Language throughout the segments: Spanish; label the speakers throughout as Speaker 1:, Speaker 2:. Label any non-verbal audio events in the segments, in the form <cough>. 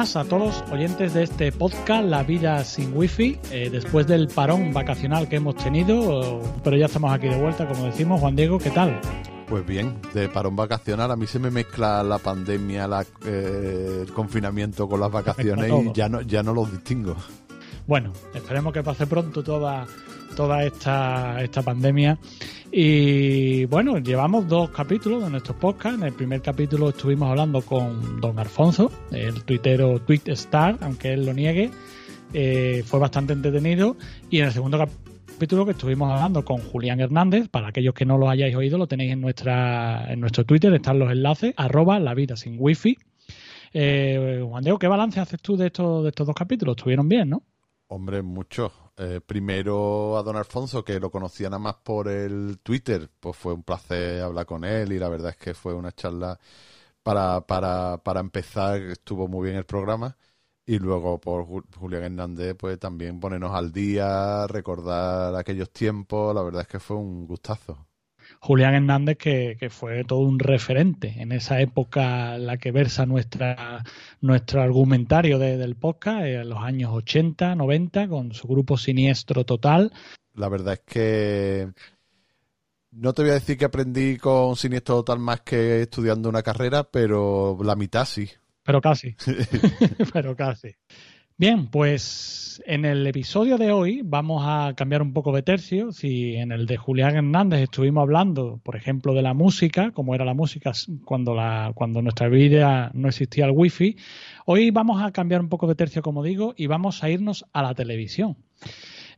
Speaker 1: Buenas a todos oyentes de este podcast La vida sin wifi, eh, después del parón vacacional que hemos tenido, pero ya estamos aquí de vuelta, como decimos. Juan Diego, ¿qué tal?
Speaker 2: Pues bien, de parón vacacional a mí se me mezcla la pandemia, la, eh, el confinamiento con las vacaciones <laughs> y ya no, ya no los distingo.
Speaker 1: Bueno, esperemos que pase pronto toda, toda esta, esta pandemia. Y bueno, llevamos dos capítulos de nuestros podcasts. En el primer capítulo estuvimos hablando con don Alfonso, el tuitero Tweetstar, aunque él lo niegue. Eh, fue bastante entretenido. Y en el segundo capítulo que estuvimos hablando con Julián Hernández, para aquellos que no lo hayáis oído, lo tenéis en nuestra en nuestro Twitter, están los enlaces, arroba la vida sin wifi. Eh, Juan Diego, ¿qué balance haces tú de estos, de estos dos capítulos? Estuvieron bien, ¿no?
Speaker 2: Hombre, mucho. Eh, primero a don Alfonso, que lo conocía nada más por el Twitter, pues fue un placer hablar con él y la verdad es que fue una charla para, para, para empezar, estuvo muy bien el programa. Y luego por Julián Hernández, pues también ponernos al día, recordar aquellos tiempos, la verdad es que fue un gustazo.
Speaker 1: Julián Hernández, que, fue todo un referente en esa época en la que versa nuestra, nuestro argumentario del podcast, en los años 80, 90, con su grupo Siniestro Total.
Speaker 2: La verdad es que no te voy a decir que aprendí con Siniestro Total más que estudiando una carrera, pero la mitad sí.
Speaker 1: Pero casi. <laughs> <laughs> pero casi. Bien, pues en el episodio de hoy vamos a cambiar un poco de tercio. Si en el de Julián Hernández estuvimos hablando, por ejemplo, de la música, como era la música cuando, la, cuando nuestra vida no existía el wifi, hoy vamos a cambiar un poco de tercio, como digo, y vamos a irnos a la televisión.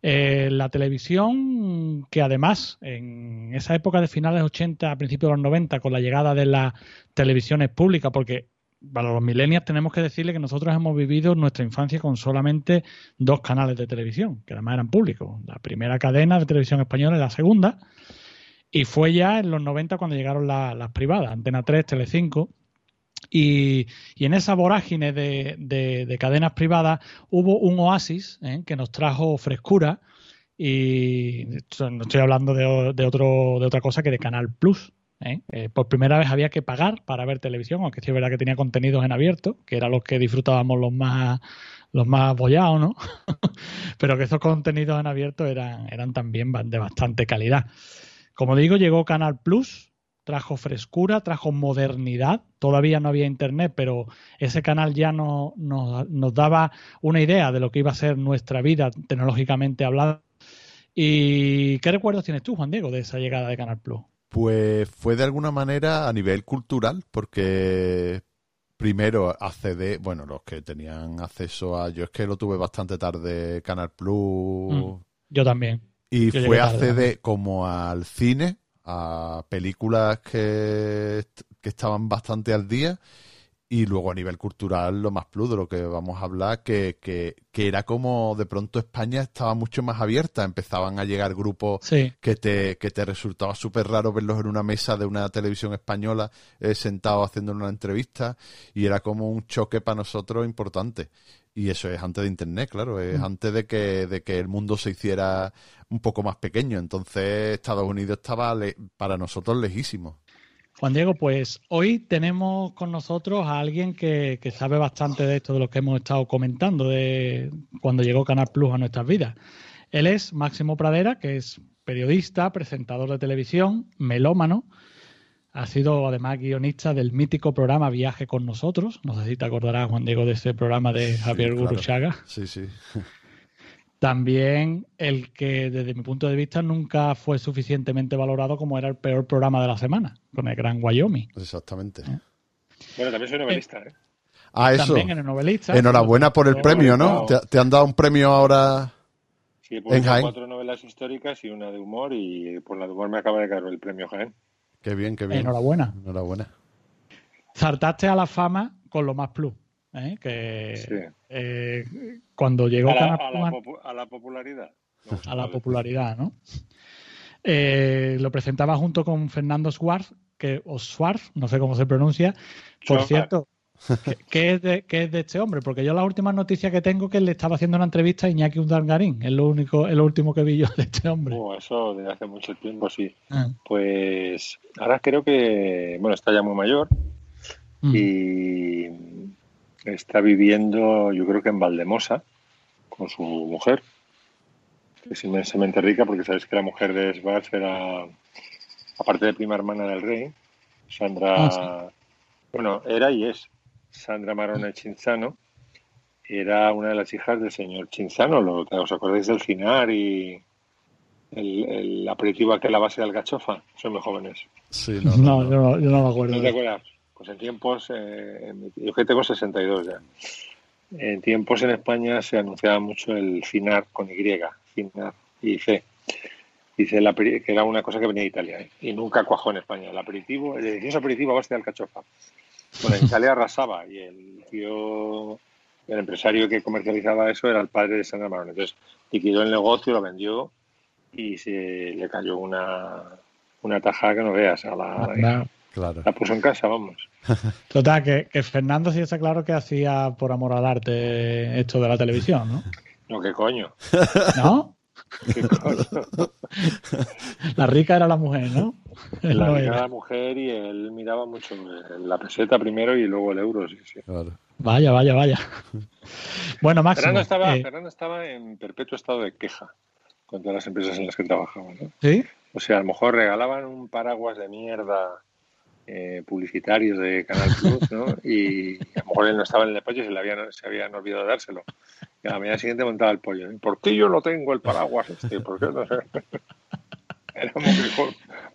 Speaker 1: Eh, la televisión, que además en esa época de finales 80, a principios de los 90, con la llegada de las televisiones públicas, porque para los millennials tenemos que decirle que nosotros hemos vivido nuestra infancia con solamente dos canales de televisión, que además eran públicos. La primera cadena de televisión española y la segunda. Y fue ya en los 90 cuando llegaron las privadas, Antena 3, Telecinco. Y, y en esa vorágine de, cadenas privadas hubo un oasis ¿eh? que nos trajo frescura. Y no estoy hablando de, otro, de otra cosa que de Canal Plus, ¿eh? Eh, por primera vez había que pagar para ver televisión, aunque sí es verdad que tenía contenidos en abierto, que era los que disfrutábamos los más los más bollados, ¿no? <laughs> Pero que esos contenidos en abierto eran, eran también de bastante calidad. Como digo, llegó Canal Plus, trajo frescura, trajo modernidad. Todavía no había internet, pero ese canal ya no, nos daba una idea de lo que iba a ser nuestra vida tecnológicamente hablando. ¿Y qué recuerdos tienes tú, Juan Diego, de esa llegada de Canal Plus?
Speaker 2: Pues fue de alguna manera a nivel cultural, porque primero acceder, bueno, los que tenían acceso a, yo es que lo tuve bastante tarde, Canal Plus. Mm,
Speaker 1: yo también.
Speaker 2: Y fue acceder como al cine, a películas que, que estaban bastante al día y luego a nivel cultural, lo más plus de lo que vamos a hablar, que, que, era como de pronto España estaba mucho más abierta. Empezaban a llegar grupos que, te, que te resultaba súper raro verlos en una mesa de una televisión española eh, sentados haciendo una entrevista. Y era como un choque para nosotros importante. Y eso es antes de Internet, claro, es mm. antes de que, de que el mundo se hiciera un poco más pequeño. Entonces Estados Unidos estaba para nosotros lejísimo.
Speaker 1: Juan Diego, pues hoy tenemos con nosotros a alguien que, sabe bastante de esto de lo que hemos estado comentando de cuando llegó Canal Plus a nuestras vidas. Él es Máximo Pradera, que es periodista, presentador de televisión, melómano. Ha sido además guionista del mítico programa Viaje con nosotros. No sé si te acordarás, Juan Diego, de ese programa de Javier Guruchaga.
Speaker 2: Sí, sí.
Speaker 1: También el que, desde mi punto de vista, nunca fue suficientemente valorado como era el peor programa de la semana, con el Gran Wyoming.
Speaker 2: Exactamente.
Speaker 3: ¿Eh? Bueno, también soy novelista, ¿eh?
Speaker 2: Ah, eso.
Speaker 1: También eres novelista.
Speaker 2: Enhorabuena por el premio, ¿no? ¿Te, han dado un premio ahora?
Speaker 3: Sí, he puesto cuatro novelas históricas y una de humor, y por la de humor me acaba de caer el premio Jaén.
Speaker 2: Qué bien, qué bien.
Speaker 1: Enhorabuena.
Speaker 2: Enhorabuena.
Speaker 1: Saltaste a la fama con lo más plus. ¿Eh? que eh, cuando llegó
Speaker 3: a la, a la, popularidad.
Speaker 1: a la popularidad, ¿no? Eh, lo presentaba junto con Fernando Swarf, que, o Swarf, no sé cómo se pronuncia. Por cierto, ¿qué, es de, ¿qué, es de, este hombre? Porque yo la última noticia que tengo que le estaba haciendo una entrevista a Iñaki Undangarín, es lo único, es lo último que vi yo de este hombre.
Speaker 3: Oh, eso de hace mucho tiempo, sí. Ah. Pues ahora creo que, bueno, está ya muy mayor mm. y está viviendo, yo creo que en Valdemosa, con su mujer, que es inmensamente rica, porque sabéis que la mujer de Svars era, aparte de prima hermana del rey, Sandra, ah, bueno, era y es Sandra Marone Chinzano, era una de las hijas del señor Chinzano, ¿lo, ¿os acordáis del Cinar y el, aperitivo aquel a base de algachofa? Son muy jóvenes.
Speaker 1: Sí, no, no, yo, no, me acuerdo.
Speaker 3: ¿No te acuerdas? Pues en tiempos, eh, yo que tengo 62 ya, en tiempos en España se anunciaba mucho el Cinar con Y, Cinar y C. Dice que era una cosa que venía de Italia ¿eh? y nunca cuajó en España. El aperitivo, el delicioso aperitivo a base de alcachofa. Bueno, en Italia arrasaba y el tío el empresario que comercializaba eso era el padre de Sandra Marón. Entonces liquidó el negocio, lo vendió y se le cayó una, una tajada que no veas. A la, la puso en casa, vamos.
Speaker 1: Total, que, que, Fernando sí está claro que hacía por amor al arte esto de la televisión, ¿no?
Speaker 3: No, qué coño.
Speaker 1: ¿No? la rica era la mujer, ¿no?
Speaker 3: la rica era la mujer y él miraba mucho la peseta primero y luego el euro, sí, sí.
Speaker 1: Vaya, vaya, vaya. Bueno, Máximo.
Speaker 3: Fernando estaba, eh, Fernando estaba en perpetuo estado de queja con todas las empresas en las que trabajaba. ¿no?
Speaker 1: ¿Sí?
Speaker 3: O sea, a lo mejor regalaban un paraguas de mierda eh, publicitarios de Canal Plus, ¿no? <laughs> Y a lo mejor él no estaba en el despacho y se, le habían, se habían olvidado dárselo. Y a la mañana siguiente montaba el pollo. ¿Por qué yo no tengo el paraguas este? ¿Por qué no sé? <laughs> Era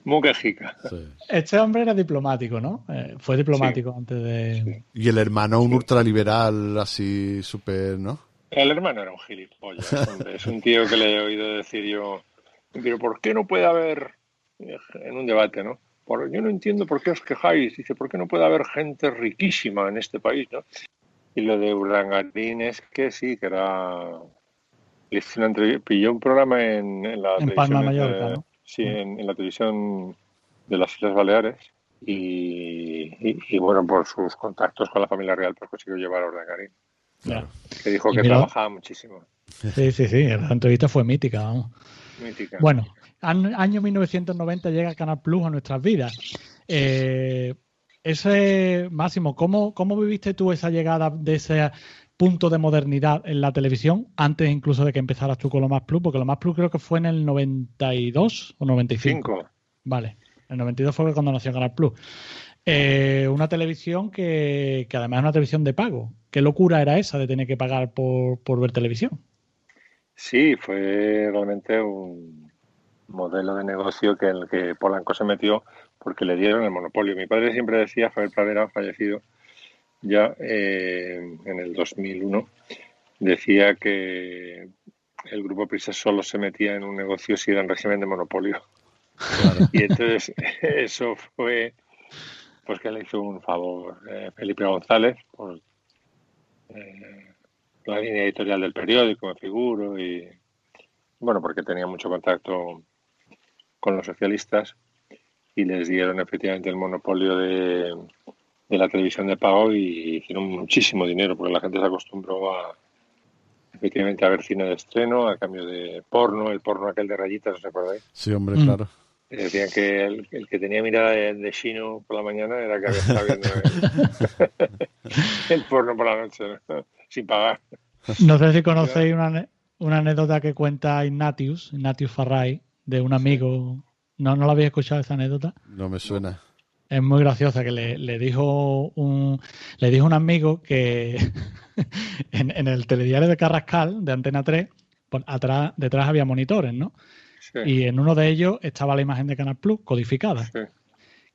Speaker 3: muy, quejica.
Speaker 1: Este hombre era diplomático, ¿no? Eh, fue diplomático antes de...
Speaker 2: Y el hermano, un ultraliberal así súper, ¿no?
Speaker 3: El hermano era un gilipollas. es un tío que le he oído decir yo, pero ¿por qué no puede haber, en un debate, ¿no? Yo no entiendo por qué os quejáis. Dice, ¿por qué no puede haber gente riquísima en este país? ¿no? Y lo de Urdangarín es que sí, que era... pilló un programa en, la
Speaker 1: en televisión. Mallorca, ¿no?
Speaker 3: Sí, en, la televisión de las Islas Baleares. Y, bueno, por sus contactos con la familia real, pues consiguió llevar a Urdangarín. Claro. Que dijo que trabajaba muchísimo.
Speaker 1: Sí, sí, sí. La entrevista fue mítica, vamos.
Speaker 3: Mítica.
Speaker 1: Bueno, año 1990 llega Canal Plus a nuestras vidas. Eh, ese Máximo, ¿cómo, ¿cómo viviste tú esa llegada de ese punto de modernidad en la televisión antes incluso de que empezaras tú con lo más Plus? Porque lo más Plus creo que fue en el 92 o 95. Vale, el 92 fue cuando nació Canal Plus. Eh, una televisión que, que, además es una televisión de pago. ¿Qué locura era esa de tener que pagar por, por ver televisión?
Speaker 3: Sí, fue realmente un, modelo de negocio que el que Polanco se metió porque le dieron el monopolio. Mi padre siempre decía, Javier Pradera, fallecido ya eh, en el 2001, decía que el grupo Prisa solo se metía en un negocio si era en régimen de monopolio. Y entonces <laughs> eso fue pues que le hizo un favor eh, Felipe González por eh, la línea editorial del periódico, me figuro, y bueno, porque tenía mucho contacto con los socialistas y les dieron efectivamente el monopolio de, la televisión de pago y hicieron muchísimo dinero porque la gente se acostumbró a efectivamente a ver cine de estreno a cambio de porno, el porno aquel de rayitas, ¿os acordáis?
Speaker 2: Sí, hombre, mm. claro.
Speaker 3: Decían que el, que tenía mirada de, chino por la mañana era que había estado viendo <laughs> el, porno por la noche, sin pagar.
Speaker 1: No sé si conocéis una, una anécdota que cuenta Ignatius, Ignatius Farray, de un amigo. ¿No, ¿No lo habéis escuchado esa anécdota?
Speaker 2: No me suena.
Speaker 1: Es muy graciosa que le, dijo un le dijo un amigo que <laughs> en, el telediario de Carrascal, de Antena 3, atrás, detrás había monitores, ¿no? Y en uno de ellos estaba la imagen de Canal Plus codificada.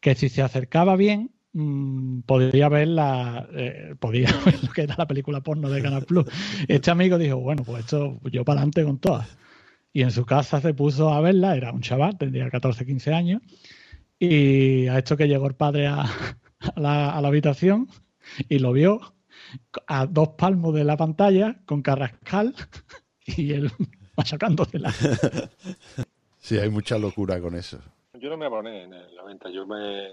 Speaker 1: Que si se acercaba bien, mmm, podría ver la eh, podía <laughs> ver lo que era la película porno de Canal Plus. <laughs> Este amigo dijo, bueno, pues esto yo para adelante con todas y en su casa se puso a verla, era un chaval, tendría 14, 15 años, y a esto que llegó el padre <laughs> a, la, habitación y lo vio a dos palmos de la pantalla con Carrascal <laughs> y él <laughs> machacándosela.
Speaker 2: Sí, hay mucha locura con eso.
Speaker 3: Yo no me aboné en el 90, yo me,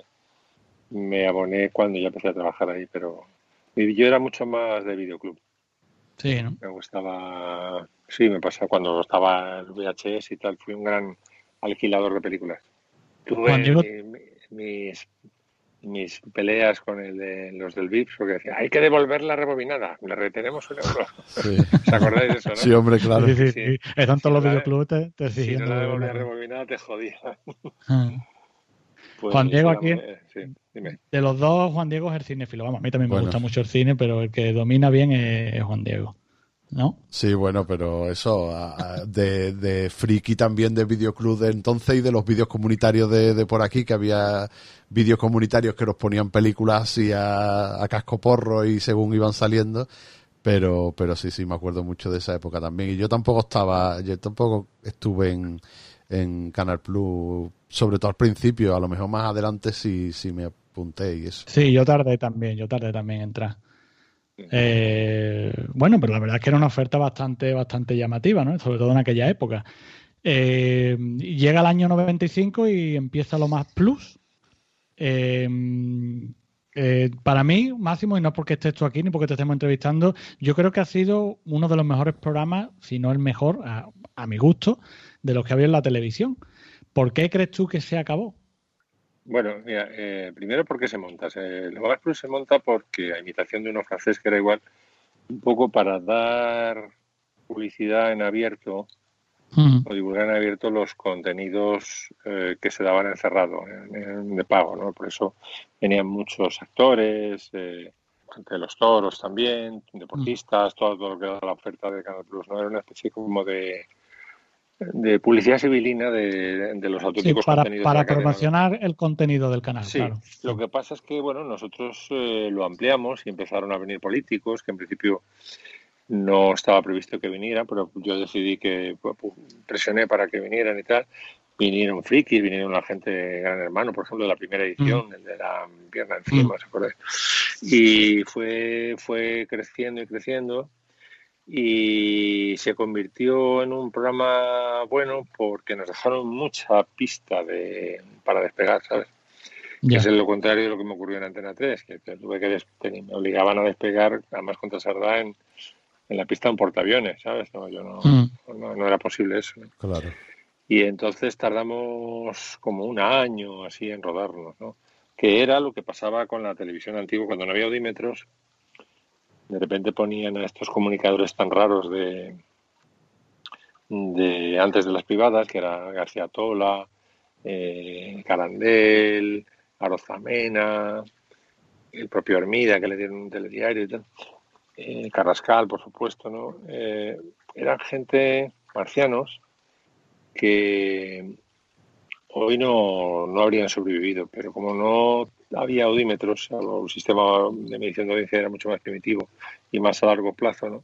Speaker 3: me aboné cuando ya empecé a trabajar ahí, pero yo era mucho más de videoclub.
Speaker 1: Sí, ¿no?
Speaker 3: Me gustaba Sí, me pasa cuando estaba en VHS y tal, fui un gran alquilador de películas. Tuve mis, mis peleas con el de, los del VIPS, porque decía, hay que devolver la rebobinada, le retenemos un euro. Sí. <laughs> ¿Os acordáis de eso, no?
Speaker 2: Sí, hombre, claro.
Speaker 1: Sí, sí, sí. Están todos los videoclubes te, te
Speaker 3: Si no la devolvías rebobinada, te jodía.
Speaker 1: Ah. Pues, Juan Diego aquí, sí, de los dos, Juan Diego es el cinefilo. Vamos, a mí también me gusta mucho el cine, pero el que domina bien es Juan Diego. ¿No?
Speaker 2: Sí, bueno, pero eso, de, de friki también de videoclub de entonces y de los vídeos comunitarios de, por aquí, que había vídeos comunitarios que nos ponían películas así a, casco porro y según iban saliendo, pero, pero sí, sí, me acuerdo mucho de esa época también. Y yo tampoco estaba, yo tampoco estuve en, en Canal Plus, sobre todo al principio, a lo mejor más adelante sí, sí me apunté y eso.
Speaker 1: Sí, yo tardé también, yo tardé también en entrar. Eh, bueno, pero la verdad es que era una oferta bastante, bastante llamativa, ¿no? Sobre todo en aquella época. Eh, llega el año 95 y empieza lo más plus. Eh, para mí, Máximo, y no porque estés tú aquí ni porque te estemos entrevistando, yo creo que ha sido uno de los mejores programas, si no el mejor, a, a mi gusto, de los que había en la televisión. ¿Por qué crees tú que se acabó?
Speaker 3: Bueno, mira, eh, primero porque se monta. El Hogar Plus se monta porque, a imitación de uno francés que era igual, un poco para dar publicidad en abierto o divulgar en abierto los contenidos eh, que se daban encerrado, en, de pago, ¿no? Por eso venían muchos actores, eh, de los toros también, deportistas, todo, todo lo que era la oferta de Canal Plus, ¿no? Era una especie como de de publicidad civilina de, los auténticos
Speaker 1: para,
Speaker 3: contenidos.
Speaker 1: Para promocionar el contenido del canal,
Speaker 3: sí, Lo que pasa es que, bueno, nosotros eh, lo ampliamos y empezaron a venir políticos, que en principio no estaba previsto que vinieran, pero yo decidí que pues, presioné para que vinieran y tal. Vinieron frikis, vinieron la gente de Gran Hermano, por ejemplo, de la primera edición, el de la pierna encima, ¿se acuerdan? Y fue, fue creciendo y creciendo y se convirtió en un programa bueno porque nos dejaron mucha pista de, para despegar, ¿sabes? Que es lo contrario de lo que me ocurrió en Antena 3, que tuve que me obligaban a despegar, además contra Sardá, en, en la pista de un portaaviones, ¿sabes? No, yo no, mm. no, era posible eso.
Speaker 2: Claro.
Speaker 3: Y entonces tardamos como un año así en rodarnos, ¿no? Que era lo que pasaba con la televisión antigua cuando no había audímetros de repente ponían a estos comunicadores tan raros de, antes de las privadas, que era García Tola, eh, Carandel, Arozamena, el propio Hermida, que le dieron un telediario y tal, eh, Carrascal, por supuesto, ¿no? Eh, eran gente, marcianos, que hoy no, no habrían sobrevivido, pero como no había audímetros, el sistema de medición de audiencia era mucho más primitivo y más a largo plazo, ¿no?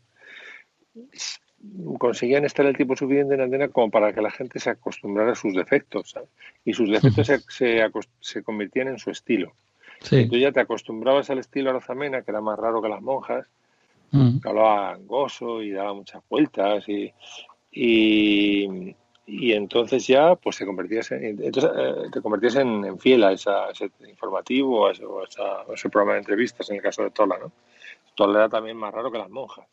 Speaker 3: conseguían estar el tiempo suficiente en antena como para que la gente se acostumbrara a sus defectos, ¿sabes? Y sus defectos se, se, convertían en su estilo. Sí. Tú ya te acostumbrabas al estilo Arazamena, que era más raro que las monjas, mm. que hablaba gozo y daba muchas vueltas y, y, y entonces ya pues te convertías en, entonces, eh, te convertías en, fiel a, ese informativo, a ese, ese, programa de entrevistas en el caso de Tola, ¿no? Tola era también más raro que las monjas.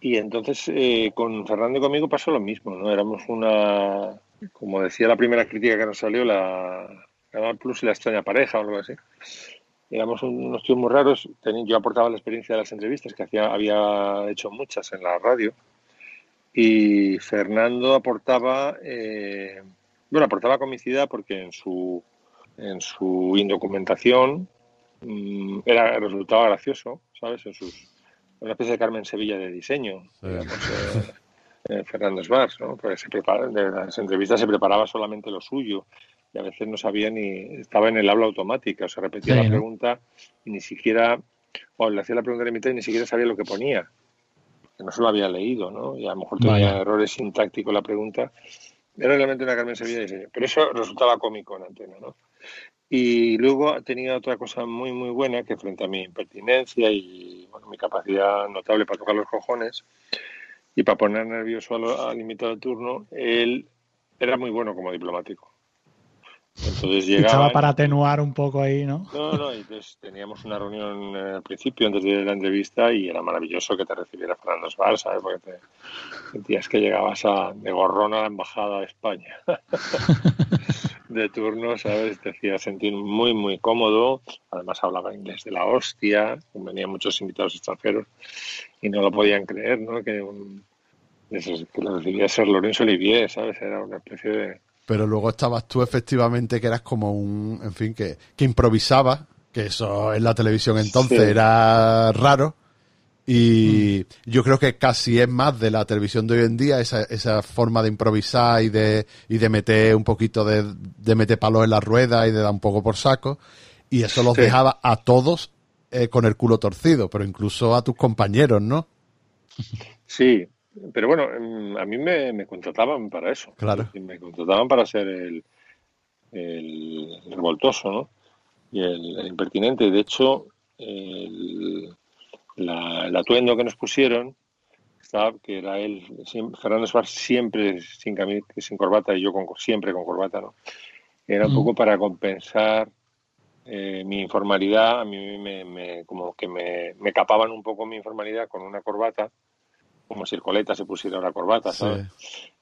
Speaker 3: Y entonces eh, con Fernando y conmigo pasó lo mismo, ¿no? Éramos una, como decía la primera crítica que nos salió, la Canal Plus y la extraña pareja o algo así. Éramos unos tíos muy raros. Yo aportaba la experiencia de las entrevistas, que hacía, había hecho muchas en la radio, y Fernando aportaba, eh, bueno, aportaba comicidad porque en su, en su indocumentación mm, era, resultaba gracioso, ¿sabes? En sus, una especie de Carmen Sevilla de diseño, digamos, eh, eh, Fernando Svars, ¿no? Porque se prepara, de las entrevistas se preparaba solamente lo suyo y a veces no sabía ni, estaba en el habla automática, o sea, repetía la pregunta y ni siquiera, o le hacía la pregunta de mitad y ni siquiera sabía lo que ponía que no se lo había leído, ¿no? Y a lo mejor tenía errores sintácticos la pregunta. Era realmente una Carmen Sevilla de diseño. Pero eso resultaba cómico en antena, ¿no? Y luego tenía otra cosa muy, muy buena que frente a mi impertinencia y bueno, mi capacidad notable para tocar los cojones y para poner nervioso al, al invitado de turno, él era muy bueno como diplomático. Entonces
Speaker 1: llegaba para atenuar un poco ahí, ¿no?
Speaker 3: No, no, entonces teníamos una reunión eh, al principio, antes de la entrevista, y era maravilloso que te recibiera Fernando Svar, ¿sabes? Porque te sentías que llegabas a, de gorrón a la Embajada de España. <laughs> de turno, ¿sabes? Te hacía sentir muy, muy cómodo. Además hablaba inglés de la hostia, venían muchos invitados extranjeros y no lo podían creer, ¿no? Que, un, que lo recibía ser Lorenzo Olivier, ¿sabes? Era una especie de
Speaker 2: pero luego estabas tú efectivamente que eras como un, en fin, que, que improvisabas, que eso en la televisión entonces era raro. Y mm. yo creo que casi es más de la televisión de hoy en día, esa, esa forma de improvisar y de, y de meter un poquito de, de meter palos en la rueda y de dar un poco por saco. Y eso los dejaba a todos eh, con el culo torcido, pero incluso a tus compañeros, ¿no?
Speaker 3: Sí, pero bueno, mm, a mí me, contrataban para eso.
Speaker 2: Claro.
Speaker 3: Me contrataban para ser el, el revoltoso, ¿no? Y el, impertinente. De hecho, el, atuendo que nos pusieron, que era él, Fernando Suárez siempre sin, sin corbata y yo con, siempre con corbata, ¿no? Era un poco para compensar eh, mi informalidad. A mí me, como que me, me capaban un poco mi informalidad con una corbata como si el coleta se pusiera una corbata, ¿sabes?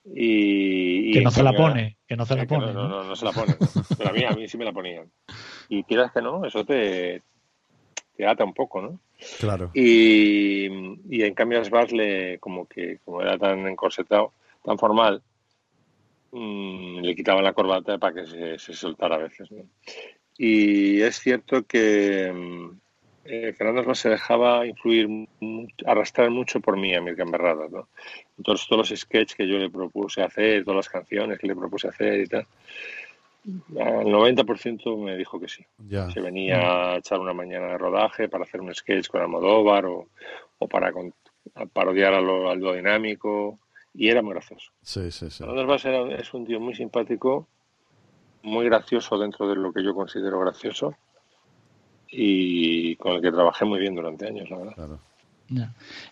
Speaker 3: Y,
Speaker 1: que no se la pone, que no se la
Speaker 3: pone. No, no, no, se la pone. Pero a mí, a mí sí me la ponían. Y quieras que no, eso te, te ata un poco, ¿no?
Speaker 2: Claro.
Speaker 3: Y, y en cambio a Svars le, como que, como era tan encorsetado, tan formal, mmm, le quitaban la corbata para que se, se soltara a veces, ¿no? Y es cierto que eh, Fernando se dejaba influir, arrastrar mucho por mí a mi Berrada, ¿no? Entonces todos los sketches que yo le propuse hacer, todas las canciones que le propuse hacer y tal, al 90% me dijo que sí. Se venía a echar una mañana de rodaje para hacer un sketch con Almodóvar o, o para parodiar a lo, dinámico y era muy gracioso.
Speaker 2: Sí, sí, sí.
Speaker 3: es un tío muy simpático, muy gracioso dentro de lo que yo considero gracioso y con el que trabajé muy bien durante años, la verdad.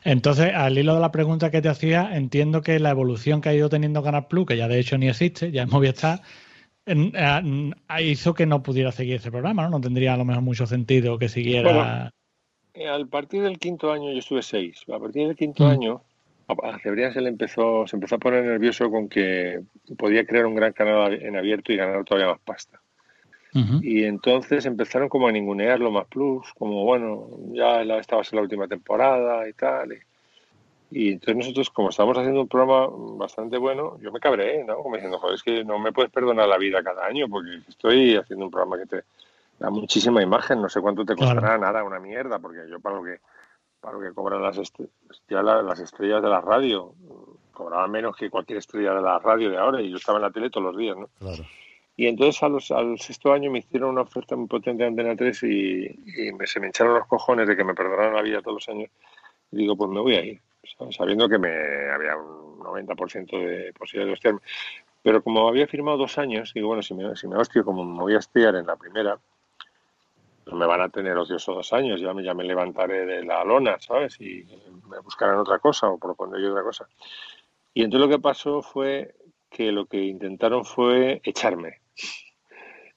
Speaker 1: Entonces, al hilo de la pregunta que te hacía, entiendo que la evolución que ha ido teniendo Canal Plus, que ya de hecho ni existe, ya es Movistar, hizo que no pudiera seguir ese programa, ¿no? No tendría a lo mejor mucho sentido que siguiera.
Speaker 3: Al partir del quinto año, yo estuve seis. A partir del quinto mm. año, a Cebrián se le empezó, se empezó a poner nervioso con que podía crear un gran canal en abierto y ganar todavía más pasta. Y entonces empezaron como a ningunear lo más plus, como bueno, ya esta va a ser la última temporada y tal. Y, entonces nosotros, como estábamos haciendo un programa bastante bueno, yo me cabré, ¿no? Como diciendo, joder, es que no me puedes perdonar la vida cada año porque estoy haciendo un programa que te da muchísima imagen, no sé cuánto te costará, nada, una mierda, porque yo para lo que para lo que cobran las, ya las estrellas de la radio, cobraba menos que cualquier estrella de la radio de ahora y yo estaba en la tele todos los días, ¿no?
Speaker 2: Claro.
Speaker 3: Y entonces a los, al sexto año me hicieron una oferta muy potente de Antena 3 y, me, se me echaron los cojones de que me perdonaran la vida todos los años. Y digo, pues me voy a ir, sabiendo que me había un 90% de posibilidad de hostiarme. Pero como había firmado dos años, digo, bueno, si me, si me hostio, como me voy a estudiar en la primera, pues me van a tener ocioso dos años, ya me, ya me levantaré de la lona, ¿sabes? Y me buscarán otra cosa o proponer yo otra cosa. Y entonces lo que pasó fue que lo que intentaron fue echarme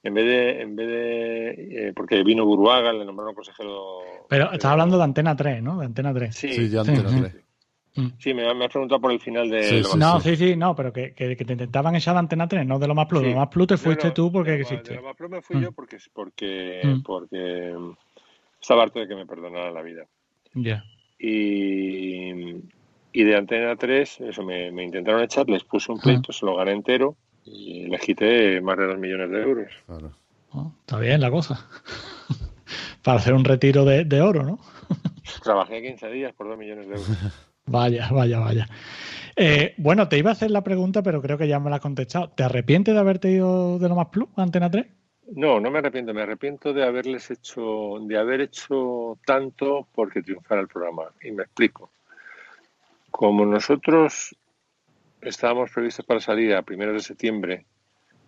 Speaker 3: en vez de, en vez de eh, porque vino Buruaga, le nombraron consejero.
Speaker 1: Pero estás hablando de Antena 3, ¿no? De Antena 3.
Speaker 3: Sí,
Speaker 2: sí Antena 3.
Speaker 3: Sí, me, has preguntado por el final de.
Speaker 1: no, sí, sí, no, pero que, que, te intentaban echar de Antena 3, no de lo más plus. De lo más plus te fuiste tú porque existe.
Speaker 3: De lo más plus me fui yo porque, porque, porque estaba harto de que me perdonaran la vida.
Speaker 1: Ya.
Speaker 3: Y, y de Antena 3, eso me, me intentaron echar, les puse un pleito, se lo gané entero y le quité más de dos millones de euros.
Speaker 1: Oh, está bien la cosa. <laughs> Para hacer un retiro de, oro, ¿no? <laughs>
Speaker 3: Trabajé 15 días por dos millones de euros. <laughs>
Speaker 1: Vaya, vaya, vaya. Eh, bueno, te iba a hacer la pregunta, pero creo que ya me la has contestado. ¿Te arrepientes de haberte ido de lo más plus, Antena 3?
Speaker 3: No, no me arrepiento. Me arrepiento de haberles hecho, de haber hecho tanto porque triunfara el programa. Y me explico. Como nosotros estábamos previstos para salir a primeros de septiembre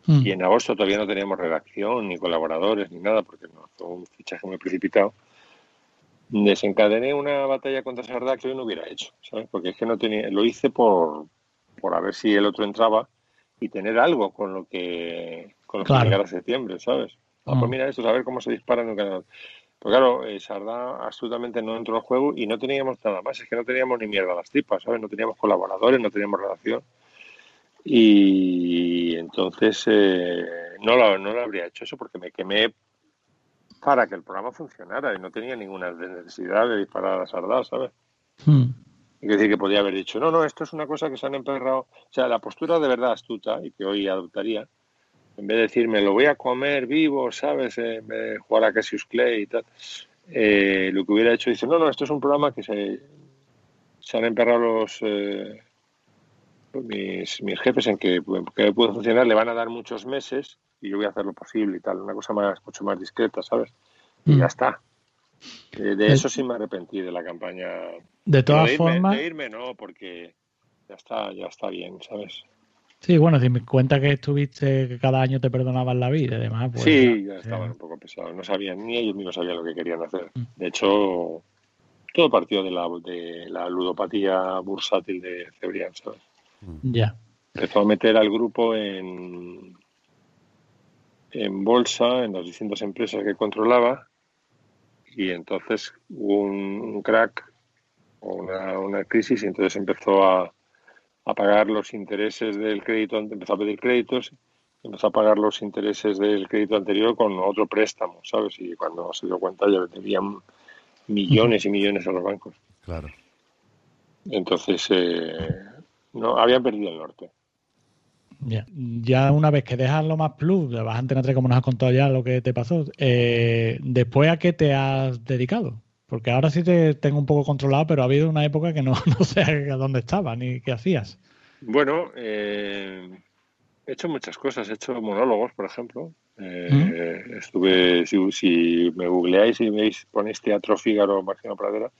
Speaker 3: hmm. y en agosto todavía no teníamos redacción, ni colaboradores, ni nada, porque no fue un fichaje muy precipitado. Desencadené una batalla contra Sardá que yo no hubiera hecho, ¿sabes? Porque es que no tenía, lo hice por, por a ver si el otro entraba y tener algo con lo que con
Speaker 1: Claro.
Speaker 3: llegar a septiembre, ¿sabes? Ah, pues
Speaker 1: Mm.
Speaker 3: mira esto, a ver cómo se dispara en un canal. Pues claro, eh, Sardá absolutamente no entró al juego y no teníamos nada más, es que no teníamos ni mierda a las tripas, ¿sabes? No teníamos colaboradores, no teníamos relación. Y entonces eh, no, lo, no lo habría hecho eso porque me quemé para que el programa funcionara y no tenía ninguna necesidad de disparar a Sardá, ¿sabes?
Speaker 1: Mm.
Speaker 3: Es decir, que podía haber dicho, no, no, esto es una cosa que se han emperrado. O sea, la postura de verdad astuta y que hoy adoptaría, en vez de decir, me lo voy a comer vivo, ¿sabes? Eh, de jugar a Cassius Clay y tal, eh, lo que hubiera hecho, dice, no, no, esto es un programa que se, se han emperrado los, eh, pues mis, mis jefes en que, que puede funcionar, le van a dar muchos meses y yo voy a hacer lo posible y tal, una cosa más mucho más discreta, ¿sabes? Y
Speaker 1: Mm.
Speaker 3: ya está. Eh, de eso sí me arrepentí de la campaña
Speaker 1: De todas
Speaker 3: de
Speaker 1: formas,
Speaker 3: de irme no, porque ya está, ya está bien, ¿sabes?
Speaker 1: Sí, bueno, si me cuenta que estuviste, que cada año te perdonaban la vida y demás, pues.
Speaker 3: sí, ya
Speaker 1: eh,
Speaker 3: estaban un poco pesados, no sabían, ni ellos mismos sabían lo que querían hacer.
Speaker 1: Mm.
Speaker 3: De hecho, todo partió de la, de la ludopatía bursátil de Cebrián, ¿sabes?
Speaker 1: Ya.
Speaker 3: Empezó a meter al grupo en, en bolsa, en las distintas empresas que controlaba, y entonces hubo un, un crack o una, una crisis, y entonces empezó a, a pagar los intereses del crédito, empezó a pedir créditos, empezó a pagar los intereses del crédito anterior con otro préstamo, ¿sabes? Y cuando se dio cuenta ya debían millones y millones a los bancos.
Speaker 2: Claro.
Speaker 3: Entonces, eh, no habían perdido el norte.
Speaker 1: Ya. ya una vez que dejas lo más plus, de vas a Antena 3 como nos has contado ya lo que te pasó, eh, después a qué te has dedicado? Porque ahora sí te tengo un poco controlado, pero ha habido una época que no, <laughs> no sé a dónde estaba ni qué hacías.
Speaker 3: Bueno, eh, he hecho muchas cosas. He hecho monólogos, por ejemplo. Eh, Estuve, si, si me googleáis y veis, ponéis Teatro Fígaro Máximo Pradera,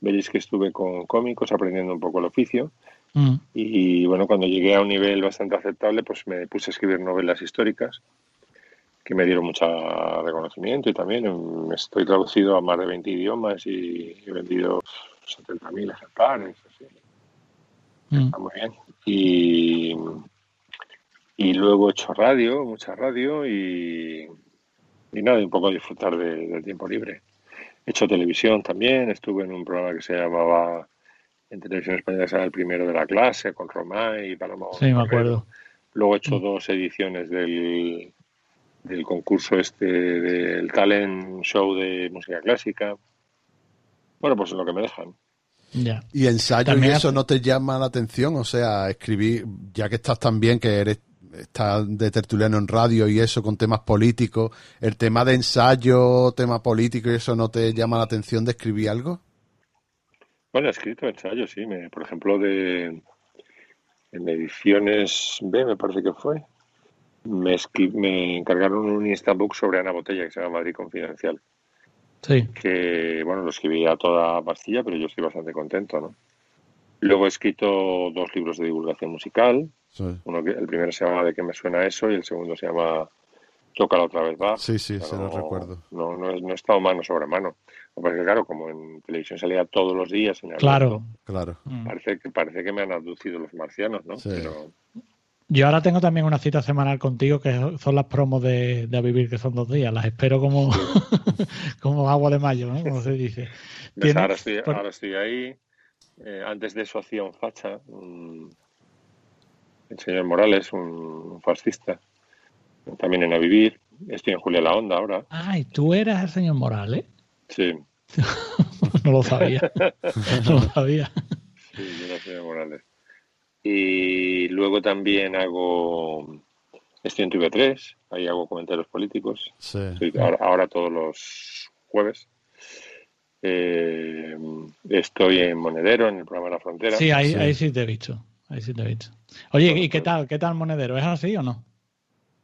Speaker 3: veréis que estuve con cómicos aprendiendo un poco el oficio.
Speaker 1: Mm,
Speaker 3: Y bueno, cuando llegué a un nivel bastante aceptable, pues me puse a escribir novelas históricas que me dieron mucho reconocimiento y también mm, estoy traducido a más de 20 idiomas y he vendido 70.000 ejemplares. Así.
Speaker 1: mm,
Speaker 3: Está muy bien. Y, y luego he hecho radio, mucha radio y, y nada, y un poco disfrutar de- del tiempo libre. He hecho televisión también, estuve en un programa que se llamaba en televisión española, llama El Primero de la Clase, con Romay y Paloma.
Speaker 1: Sí, me acuerdo.
Speaker 3: Luego he hecho dos ediciones del, del concurso este, del talent show de música clásica. Bueno, pues en lo que me dejan.
Speaker 1: Ya.
Speaker 2: ¿Y ensayo
Speaker 1: También
Speaker 2: y eso
Speaker 1: hace-
Speaker 2: no te llama la atención? O sea, escribir, ya que estás tan bien, que eres estás de tertuliano en radio y eso con temas políticos, ¿el tema de ensayo, tema político y eso no te llama la atención de escribir algo?
Speaker 3: Bueno, he escrito ensayos, sí. Me, por ejemplo, de en ediciones B, me parece que fue, me, encargaron un instabook sobre Ana Botella que se llama Madrid Confidencial.
Speaker 1: Sí.
Speaker 3: Que, bueno, lo escribí a toda pastilla, pero yo estoy bastante contento, ¿no? Luego he escrito dos libros de divulgación musical.
Speaker 2: Sí,
Speaker 3: Uno que, el primero se llama ¿De qué me suena eso? y el segundo se llama Tócala otra vez, va.
Speaker 2: sí, sí,
Speaker 3: O sea,
Speaker 2: se lo
Speaker 3: no-
Speaker 2: recuerdo.
Speaker 3: No, no, he- no he estado mano sobre mano. Porque, claro, como en televisión salía todos los días en
Speaker 1: Claro.
Speaker 2: Claro.
Speaker 1: Mm.
Speaker 3: Parece que, parece que me han abducido los marcianos, ¿no?
Speaker 2: Sí.
Speaker 3: Pero
Speaker 1: Yo ahora tengo también una cita semanal contigo que son las promos de, de A Vivir, que son dos días. Las espero como, <laughs> como agua de mayo, ¿no? Como se dice. Tiene-
Speaker 3: ahora, estoy,
Speaker 1: por-
Speaker 3: ahora estoy ahí. Eh, antes de eso hacía un facha, un- el señor Morales, un fascista. También en A Vivir. Estoy en Julia la Onda ahora.
Speaker 1: Ay, tú eras el señor Morales.
Speaker 3: Sí, <laughs>
Speaker 1: no lo sabía. <laughs> no lo sabía.
Speaker 3: sí, yo era el señor Morales. Y luego también hago... Estoy en TV3, ahí hago comentarios políticos.
Speaker 2: Sí.
Speaker 3: Estoy ahora, ahora todos los jueves. Eh, estoy en Monedero, en el programa de la frontera.
Speaker 1: Sí, ahí
Speaker 2: Sí.
Speaker 1: ahí sí te he visto. Ahí sí te he visto. Oye, ¿y qué tal? ¿Qué tal Monedero? ¿Es así o no?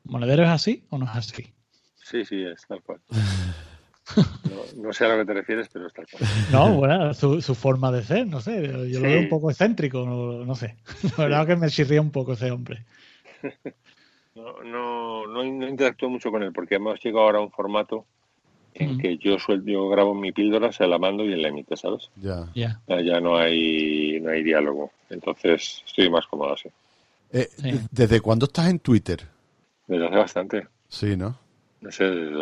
Speaker 1: ¿Monedero es así o no es así?
Speaker 3: Sí, sí, es tal cual. <laughs> No, no sé a lo que te refieres, pero es tal cual.
Speaker 1: No, bueno, su, su forma de ser, no sé. Yo
Speaker 3: Sí.
Speaker 1: lo veo un poco excéntrico, no, no sé. <laughs> La verdad que me chirría un poco ese hombre.
Speaker 3: No, no, no, interactúo mucho con él porque hemos llegado ahora a un formato en
Speaker 1: Mm.
Speaker 3: que yo suel- yo grabo mi píldora, se la mando y él la emite, ¿sabes?
Speaker 2: Ya.
Speaker 1: Ya.
Speaker 3: Ya, ya no hay no hay diálogo. Entonces estoy más cómodo así.
Speaker 2: Eh,
Speaker 1: Sí.
Speaker 2: ¿Desde cuándo estás en Twitter?
Speaker 3: Desde hace bastante.
Speaker 2: Sí, ¿no?
Speaker 3: No sé, desde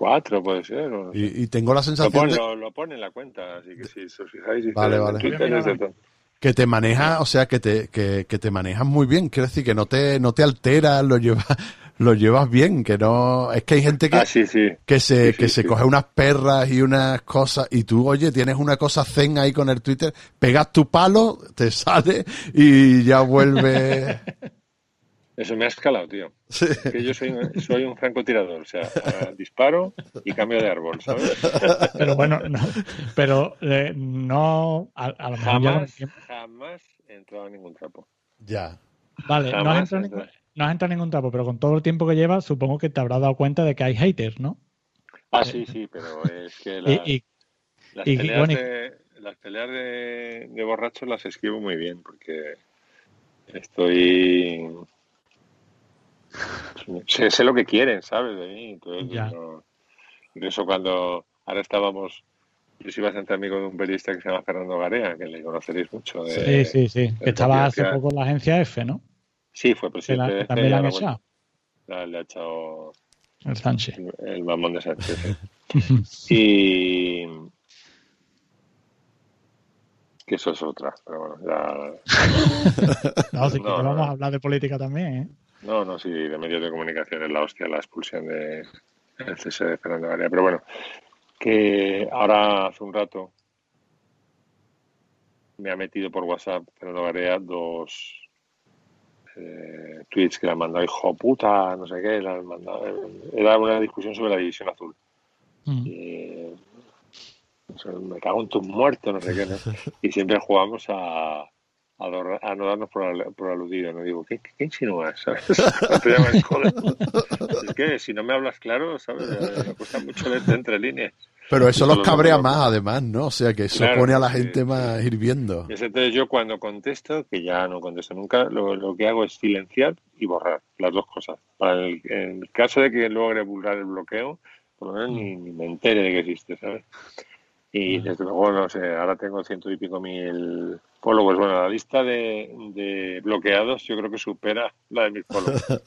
Speaker 3: 2004 puede ser. o no sé.
Speaker 2: Y, y tengo la
Speaker 3: Lo
Speaker 2: sensación
Speaker 3: pone,
Speaker 2: de
Speaker 3: lo, lo pone en la cuenta, así que si os fijáis, dice
Speaker 2: Vale, vale.
Speaker 3: Twitter
Speaker 2: que te manejas, o sea, que te, que, que te manejas muy bien. Quiero decir, que no te, no te alteras, lo llevas, <laughs> lo llevas bien, que no, es que hay gente que,
Speaker 3: Ah, sí, sí.
Speaker 2: que se,
Speaker 3: Sí, sí,
Speaker 2: que se
Speaker 3: sí.
Speaker 2: coge unas perras y unas cosas, y tú, oye, tienes una cosa zen ahí con el Twitter, pegas tu palo, te <laughs> sale y ya vuelve. <laughs>
Speaker 3: Eso me ha escalado, tío.
Speaker 2: Sí.
Speaker 3: Que yo soy, soy un francotirador, o sea, disparo y cambio de árbol, ¿sabes?
Speaker 1: Pero bueno, no, pero eh, no. A, a lo
Speaker 3: Jamás, jamás he entrado en ningún trapo.
Speaker 2: Ya.
Speaker 1: Vale, no has, entrado en
Speaker 3: entra.
Speaker 1: ningún, no has entrado en ningún trapo, pero con todo el tiempo que llevas, supongo que te habrás dado cuenta de que hay haters, ¿no?
Speaker 3: Ah, sí, sí, pero es que
Speaker 1: Y,
Speaker 3: la-
Speaker 1: y-
Speaker 3: las,
Speaker 1: y-
Speaker 3: peleas
Speaker 1: bueno, y-
Speaker 3: de, las peleas de, de borrachos las escribo muy bien porque estoy... Sé, sé lo que quieren, ¿sabes? De mí. Entonces, Incluso cuando ahora estábamos... Yo soy bastante amigo de un periodista que se llama Fernando Garea, que le conoceréis mucho. de-
Speaker 1: sí, sí, sí. Que estaba hace poco en la agencia F, ¿no?
Speaker 3: Sí, fue presidente
Speaker 1: la-
Speaker 3: de
Speaker 1: también la han
Speaker 3: la- le ha echado
Speaker 1: el Sánchez.
Speaker 3: el, mamón de Sánchez. <laughs> Y que eso es otra, pero bueno, ya <laughs>
Speaker 1: No, sí que
Speaker 3: No, no,
Speaker 1: vamos a hablar de política también, ¿eh?
Speaker 3: No, no, sí, de medios de comunicación es la hostia la expulsión de el cese de Fernando Garía, pero bueno, que ahora hace un rato me ha metido por WhatsApp Fernando Garea dos eh, tweets que le han mandado, hijo puta, no sé qué, le han mandado, era una discusión sobre la división azul.
Speaker 1: Mm.
Speaker 3: y, o sea, me cago en tus muertos, no sé qué, ¿no? <laughs> Y siempre jugamos a, a, no- a no darnos por, al- por aludido, ¿no? Digo, ¿qué, qué insinúas? ¿Sabes? <laughs> Es que si no me hablas claro, ¿sabes? Me cuesta mucho leerte entre líneas.
Speaker 2: Pero eso los cabrea más, además, ¿no? O sea, que eso
Speaker 3: Claro,
Speaker 2: pone a la gente más hirviendo.
Speaker 3: Entonces yo cuando contesto, que ya no contesto nunca, lo, lo que hago es silenciar y borrar las dos cosas. Para el, en el caso de que logre burlar el bloqueo, por lo menos ni, ni me entere de que existe, ¿sabes? Y desde luego, no sé, ahora tengo ciento y pico mil followers. Bueno, la lista de, de bloqueados yo creo que supera la de mis followers.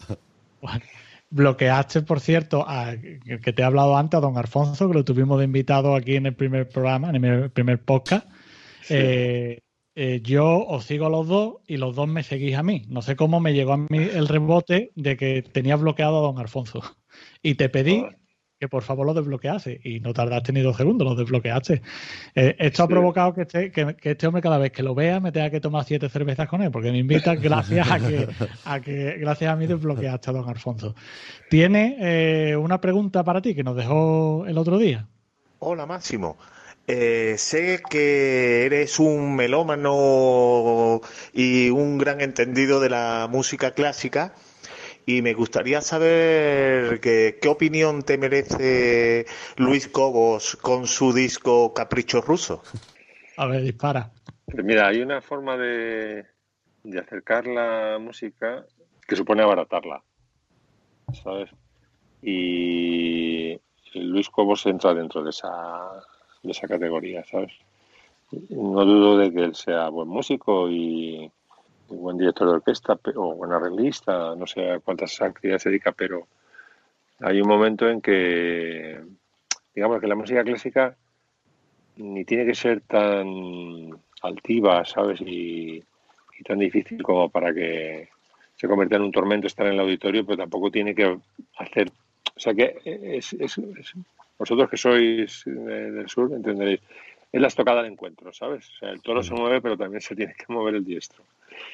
Speaker 3: <laughs>
Speaker 1: Bloqueaste, por cierto, a, que te he hablado antes, a don Alfonso, que lo tuvimos de invitado aquí en el primer programa, en el primer podcast.
Speaker 3: Sí.
Speaker 1: Eh, eh, yo os sigo a los dos y los dos me seguís a mí. No sé cómo me llegó a mí el rebote de que tenías bloqueado a don Alfonso. Y te pedí. Que por favor lo desbloquease. Y no tardaste ni dos segundos, lo desbloqueaste. Eh, esto ha provocado que este, que, que este hombre cada vez que lo vea me tenga que tomar siete cervezas con él, porque me invita <laughs> gracias a que, a que gracias a mí desbloqueaste a don Alfonso. Tiene eh, una pregunta para ti que nos dejó el otro día.
Speaker 4: Hola Máximo. Eh, sé que eres un melómano y un gran entendido de la música clásica y me gustaría saber que- qué opinión te merece Luis Cobos con su disco Capricho Ruso.
Speaker 1: A ver, dispara.
Speaker 3: Pues mira, hay una forma de, de acercar la música que supone abaratarla, ¿sabes? Y Luis Cobos entra dentro de esa, de esa categoría, ¿sabes? No dudo de que él sea buen músico y, buen director de orquesta o buen arreglista, no sé a cuántas actividades se dedica, pero hay un momento en que, digamos que la música clásica ni tiene que ser tan altiva, ¿sabes? Y, y tan difícil como para que se convierta en un tormento estar en el auditorio, pero tampoco tiene que hacer... O sea que es, es- es- vosotros que sois de- del sur entenderéis. Es la estocada del encuentro, ¿sabes? O sea, el toro se mueve, pero también se tiene que mover el diestro.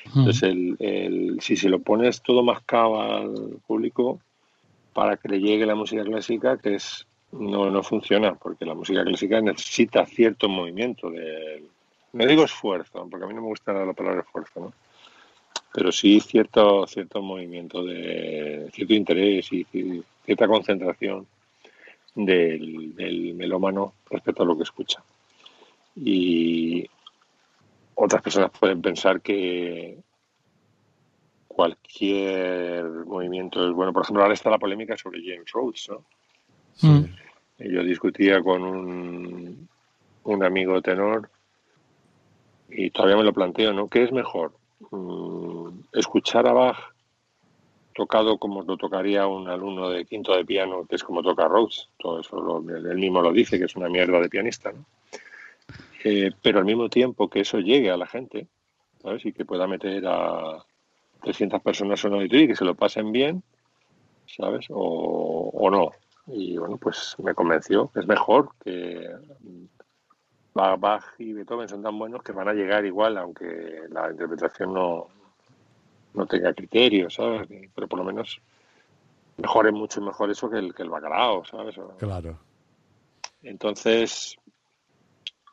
Speaker 3: Entonces, el, el- si se lo pones todo mascado al público para que le llegue la música clásica, que es no, no funciona, porque la música clásica necesita cierto movimiento. De, no digo esfuerzo, porque a mí no me gusta la palabra esfuerzo, ¿no? pero sí cierto, cierto movimiento, de cierto interés y ci- cierta concentración del, del melómano respecto a lo que escucha. Y otras personas pueden pensar que cualquier movimiento es bueno. Por ejemplo, ahora está la polémica sobre James Rhodes, ¿no?
Speaker 1: Mm.
Speaker 3: Yo discutía con un, un amigo tenor y todavía me lo planteo, ¿no? ¿Qué es mejor? Mm, ¿Escuchar a Bach tocado como lo tocaría un alumno de quinto de piano, que es como toca Rhodes. Todo eso lo, él mismo lo dice, que es una mierda de pianista, ¿no? Eh, pero al mismo tiempo que eso llegue a la gente, ¿sabes? Y que pueda meter a 300 personas en un auditorio y que se lo pasen bien, ¿sabes? O, o no. Y bueno, pues me convenció que es mejor que Bach y Beethoven son tan buenos que van a llegar igual, aunque la interpretación no, no tenga criterios, ¿sabes? Pero por lo menos mejor mucho mejor eso que el, que el bacalao, ¿sabes?
Speaker 2: Claro.
Speaker 3: Entonces,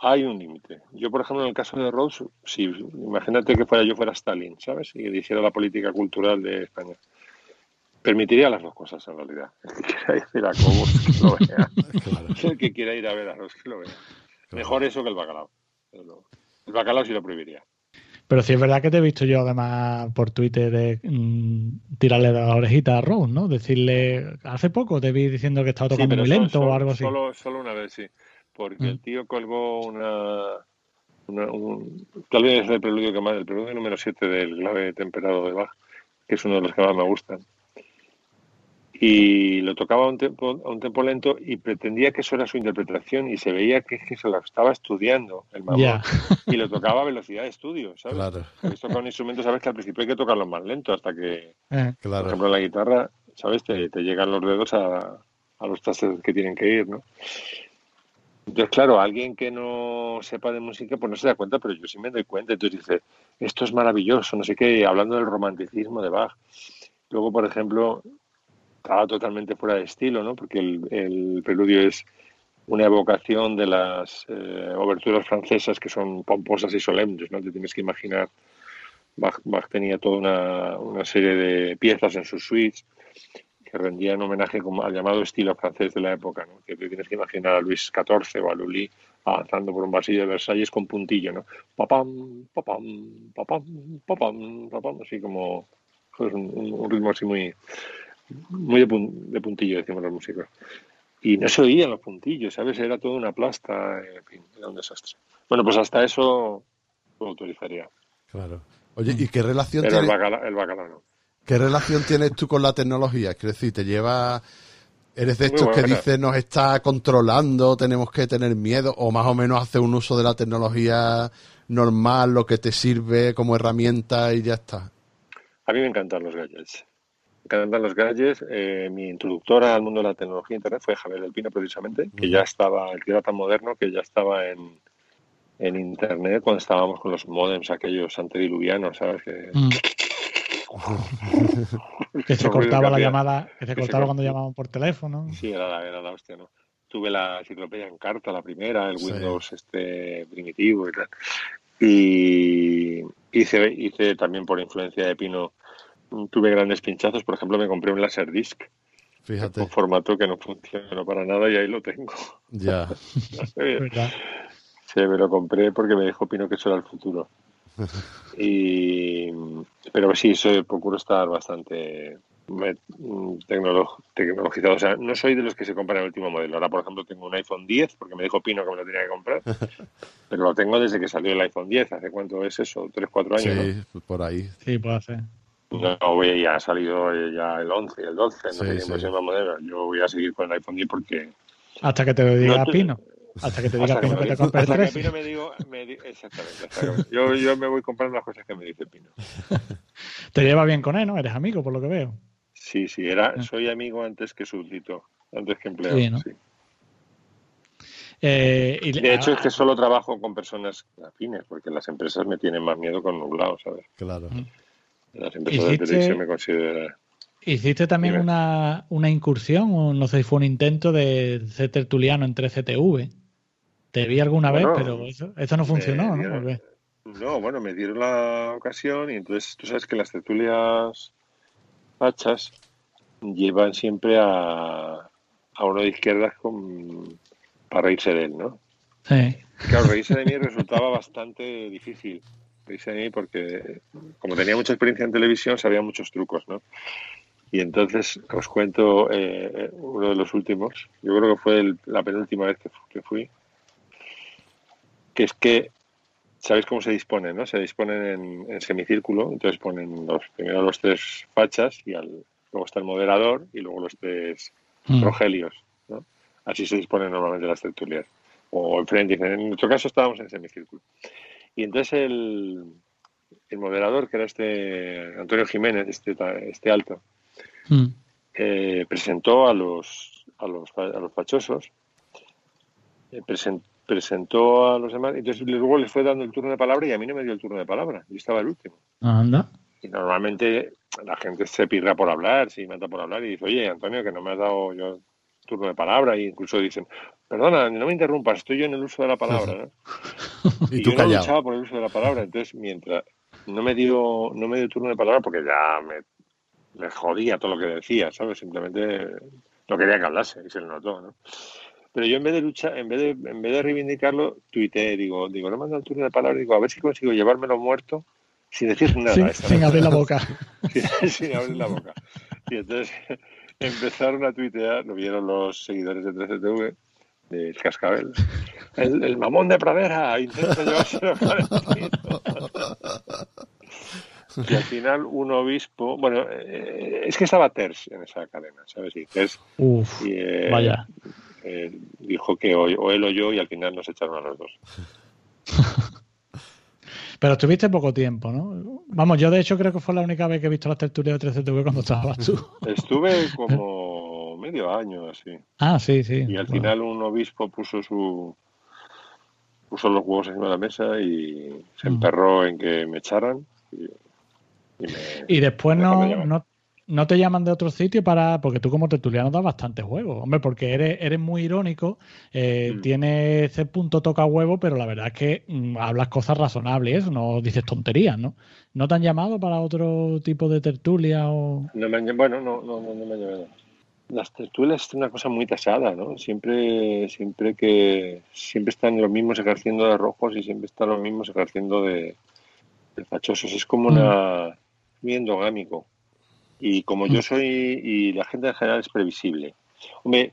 Speaker 3: hay un límite. Yo, por ejemplo, en el caso de Rose, si imagínate que fuera yo fuera Stalin, ¿sabes? Y dirigiera la política cultural de España. Permitiría las dos cosas en realidad. El que quiera ir a Cobos, que lo vea. <laughs> El que quiera ir a ver a Rose, que lo vea. Mejor eso que el bacalao. El bacalao sí lo prohibiría.
Speaker 1: Pero sí es verdad que te he visto yo además por Twitter de mm, tirarle la orejita a Rose, ¿no? Decirle, hace poco te vi diciendo que estaba tocando muy lento o algo así.
Speaker 3: Solo, solo una vez, sí. Porque el mm. tío colgó una... un, tal vez el preludio que más, el preludio número 7 del clave temperado de Bach, que es uno de los que más me gustan y lo tocaba a un, tempo, a un tempo lento y pretendía que eso era su interpretación y se veía que, que se lo estaba estudiando el mamón y lo tocaba a velocidad de estudio, ¿sabes?
Speaker 2: Claro.
Speaker 3: Esto con un instrumento sabes que al principio hay que tocarlo más lento hasta que, eh. por ejemplo, la guitarra, ¿sabes? Te, te llegan los dedos a, a los trastes que tienen que ir, ¿no? Entonces, claro, alguien que no sepa de música, pues no se da cuenta, pero yo sí me doy cuenta. Entonces dice, esto es maravilloso, no sé qué, hablando del romanticismo de Bach. Luego, por ejemplo, estaba totalmente fuera de estilo, ¿no? Porque el, preludio es una evocación de las eh, oberturas francesas que son pomposas y solemnes, ¿no? Te tienes que imaginar, Bach, tenía toda una, una, serie de piezas en sus suites que rendían homenaje como al llamado estilo francés de la época, ¿no? Que te tienes que imaginar a Luis XIV o a Lully avanzando por un pasillo de Versalles con puntillo, ¿no? Papam, papam, papam, papam, papam, así como pues, un ritmo así muy muy de, puntillo, decimos los músicos. Y no se oían los puntillos, ¿sabes? Era toda una plasta, en fin, era un desastre. Bueno, pues hasta eso lo autorizaría.
Speaker 2: Claro. Oye, ¿y qué relación
Speaker 3: Pero el bacalao, no.
Speaker 2: ¿Qué relación tienes tú con la tecnología? Quiero decir, te lleva... ¿Eres de estos que dice nos está controlando, tenemos que tener miedo? ¿O más o menos hace un uso de la tecnología normal, lo que te sirve como herramienta y ya está?
Speaker 3: A mí me encantan los gadgets encantan los gadgets. Eh, mi introductora al mundo de la tecnología e internet fue Javier del Pino, precisamente, que ya estaba, el tío era tan moderno que ya estaba en, en internet cuando estábamos con los modems aquellos antediluvianos, ¿sabes? Que, mm. <laughs>
Speaker 1: que se cortaba la llamada, que se cortaba cuando llamaban por teléfono.
Speaker 3: Sí, era la, era la hostia, ¿no? Tuve la enciclopedia en carta, la primera, el Windows este primitivo y tal. Y hice, hice también por influencia de Pino tuve grandes pinchazos. Por ejemplo, me compré un Laserdisc.
Speaker 2: Fíjate.
Speaker 3: Un formato que no funcionó para nada y ahí lo tengo.
Speaker 2: Ya. <laughs>
Speaker 3: sí, me lo compré porque me dijo Pino que eso era el futuro. Y, pero sí, soy, procuro estar bastante tecnologizado. O sea, no soy de los que se compran el último modelo. Ahora, por ejemplo, tengo un iPhone 10 porque me dijo Pino que me lo tenía que comprar. <laughs> pero lo tengo desde que salió el iPhone 10. ¿Hace cuánto es eso? ¿Tres, cuatro años?
Speaker 2: Sí, por ahí.
Speaker 1: Sí, puede ser.
Speaker 3: No voy, ya ha salido ya el 11, el 12, no sé sí. qué modelo. Yo voy a seguir con el iPhone 10 porque...
Speaker 1: Hasta que te lo diga Pino. Hasta que te diga Pino que, te compres
Speaker 3: el 13. Pino me digo, me exactamente. Yo, yo me voy comprando las cosas que me dice Pino. <laughs>
Speaker 1: te lleva bien con él, ¿no? Eres amigo, por lo que veo.
Speaker 3: Sí, sí, era, ah. soy amigo antes que súbdito, antes que empleado, sí. ¿no? sí.
Speaker 1: Eh, y,
Speaker 3: de hecho, es que solo trabajo con personas afines, porque las empresas me tienen más miedo con nublados, ¿sabes?
Speaker 2: Claro. Mm.
Speaker 3: Las empresas de televisión me consideran.
Speaker 1: ¿Hiciste también una, una, incursión, o no sé si fue un intento de ser tertuliano en 3CTV? Te vi alguna vez, pero eso, eso no funcionó, ¿no?
Speaker 3: No, bueno, me dieron la ocasión y entonces tú sabes que las tertulias fachas llevan siempre a, a uno de izquierdas con, para reírse de él, ¿no?
Speaker 1: Sí.
Speaker 3: Claro, reírse de mí resultaba bastante difícil dice a mí porque como tenía mucha experiencia en televisión sabía muchos trucos, ¿no? Y entonces os cuento eh, uno de los últimos, yo creo que fue la penúltima vez que, fui, que es que, ¿sabéis cómo se disponen? ¿no? Se disponen en, semicírculo, entonces ponen los, primero los tres fachas y al, luego está el moderador y luego los tres
Speaker 1: Mm.
Speaker 3: Rogelios. ¿no? Así se disponen normalmente las tertulias. O enfrente, en nuestro caso estábamos en semicírculo. Y entonces el, el moderador, que era este Antonio Jiménez, este, este alto,
Speaker 1: Mm.
Speaker 3: eh, presentó a los, a los, a los fachosos, eh, presen- presentó a los demás, entonces luego les fue dando el turno de palabra y a mí no me dio el turno de palabra, yo estaba el último.
Speaker 1: Anda.
Speaker 3: Y normalmente la gente se pirra por hablar, se mata por hablar y dice, oye, Antonio, que no me has dado yo turno de palabra. Y incluso dicen, perdona, no me interrumpas, estoy yo en el uso de la palabra. ¿no? <laughs>
Speaker 2: Y
Speaker 3: Y,
Speaker 2: tú
Speaker 3: yo no
Speaker 2: callado.
Speaker 3: luchaba por el uso de la palabra. Entonces, mientras no me dio, no me dio turno de palabra porque ya me, me jodía todo lo que decía, ¿sabes? Simplemente no quería que hablase y se le notó, ¿no? Pero yo en vez de luchar, en vez de, en vez de reivindicarlo, tuiteé, digo, digo, no dado el turno de palabra, digo, a ver si consigo llevármelo muerto sin decir nada.
Speaker 1: Sin, abrir la boca. <laughs>
Speaker 3: sin, sin abrir la boca. Y entonces <laughs> empezaron a tuitear, lo vieron los seguidores de 13TV, del Cascabel. El, el mamón de pradera intenta llevárselo <laughs> a. Y al final un obispo, bueno, eh, es que estaba Ters en esa cadena, ¿sabes? Y Ters
Speaker 1: Uf,
Speaker 3: y, eh,
Speaker 1: vaya.
Speaker 3: Eh, dijo que o, o él o yo y al final nos echaron a los dos. <laughs>
Speaker 1: Pero estuviste poco tiempo, ¿no? Vamos, yo de hecho creo que fue la única vez que he visto las tertulias de 13TV cuando estabas tú.
Speaker 3: Estuve <laughs> como medio año así.
Speaker 1: Ah, sí, sí.
Speaker 3: Y al
Speaker 1: Bueno.
Speaker 3: final un obispo puso su puso los huevos encima de la mesa y se
Speaker 1: Mm.
Speaker 3: emperró en que me echaran y, y me
Speaker 1: Y después no, no te llaman de otro sitio para. Porque tú, como tertuliano, das bastante juego. Hombre, porque eres, eres muy irónico, eh,
Speaker 3: Mm.
Speaker 1: tienes ese punto toca huevo, pero la verdad es que mm, hablas cosas razonables, no dices tonterías, ¿no? ¿No te han llamado para otro tipo de tertulia o.?
Speaker 3: No me han- bueno, no, no, no, no me han llamado. Las tertulias es una cosa muy tasada, ¿no? Siempre, siempre que siempre están los mismos ejerciendo de rojos y siempre están los mismos ejerciendo de, de fachosos. Es como una muy endogámico. Y como yo
Speaker 1: Mm.
Speaker 3: soy, y la gente en general es previsible. Hombre,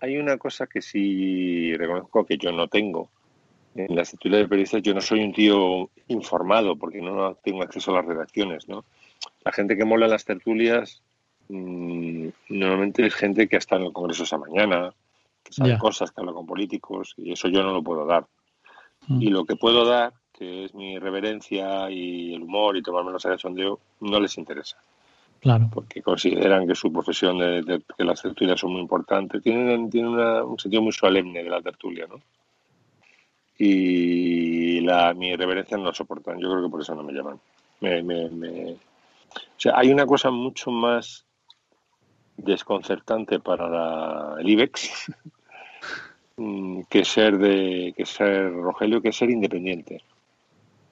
Speaker 3: hay una cosa que sí reconozco que yo no tengo. En las tertulias de periodistas yo no soy un tío informado porque no tengo acceso a las redacciones, ¿no? La gente que mola en las tertulias mm, normalmente es gente que ha estado en el Congreso esa mañana, que sabe cosas, que habla con políticos, y eso yo no lo puedo dar.
Speaker 1: Mm.
Speaker 3: Y lo que puedo dar, que es mi reverencia y el humor y tomarme los de sondeo, no les interesa,
Speaker 1: Claro.
Speaker 3: porque consideran que su profesión, de, de- que las tertulias son muy importantes, tienen, tienen una- un sentido muy solemne de la tertulia, ¿no? Y la, mi reverencia no la soportan, yo creo que por eso no me llaman. Me, me- me- O sea, hay una cosa mucho más desconcertante para la- el IBEX <laughs> mm, que ser de que ser Rogelio, que ser independiente.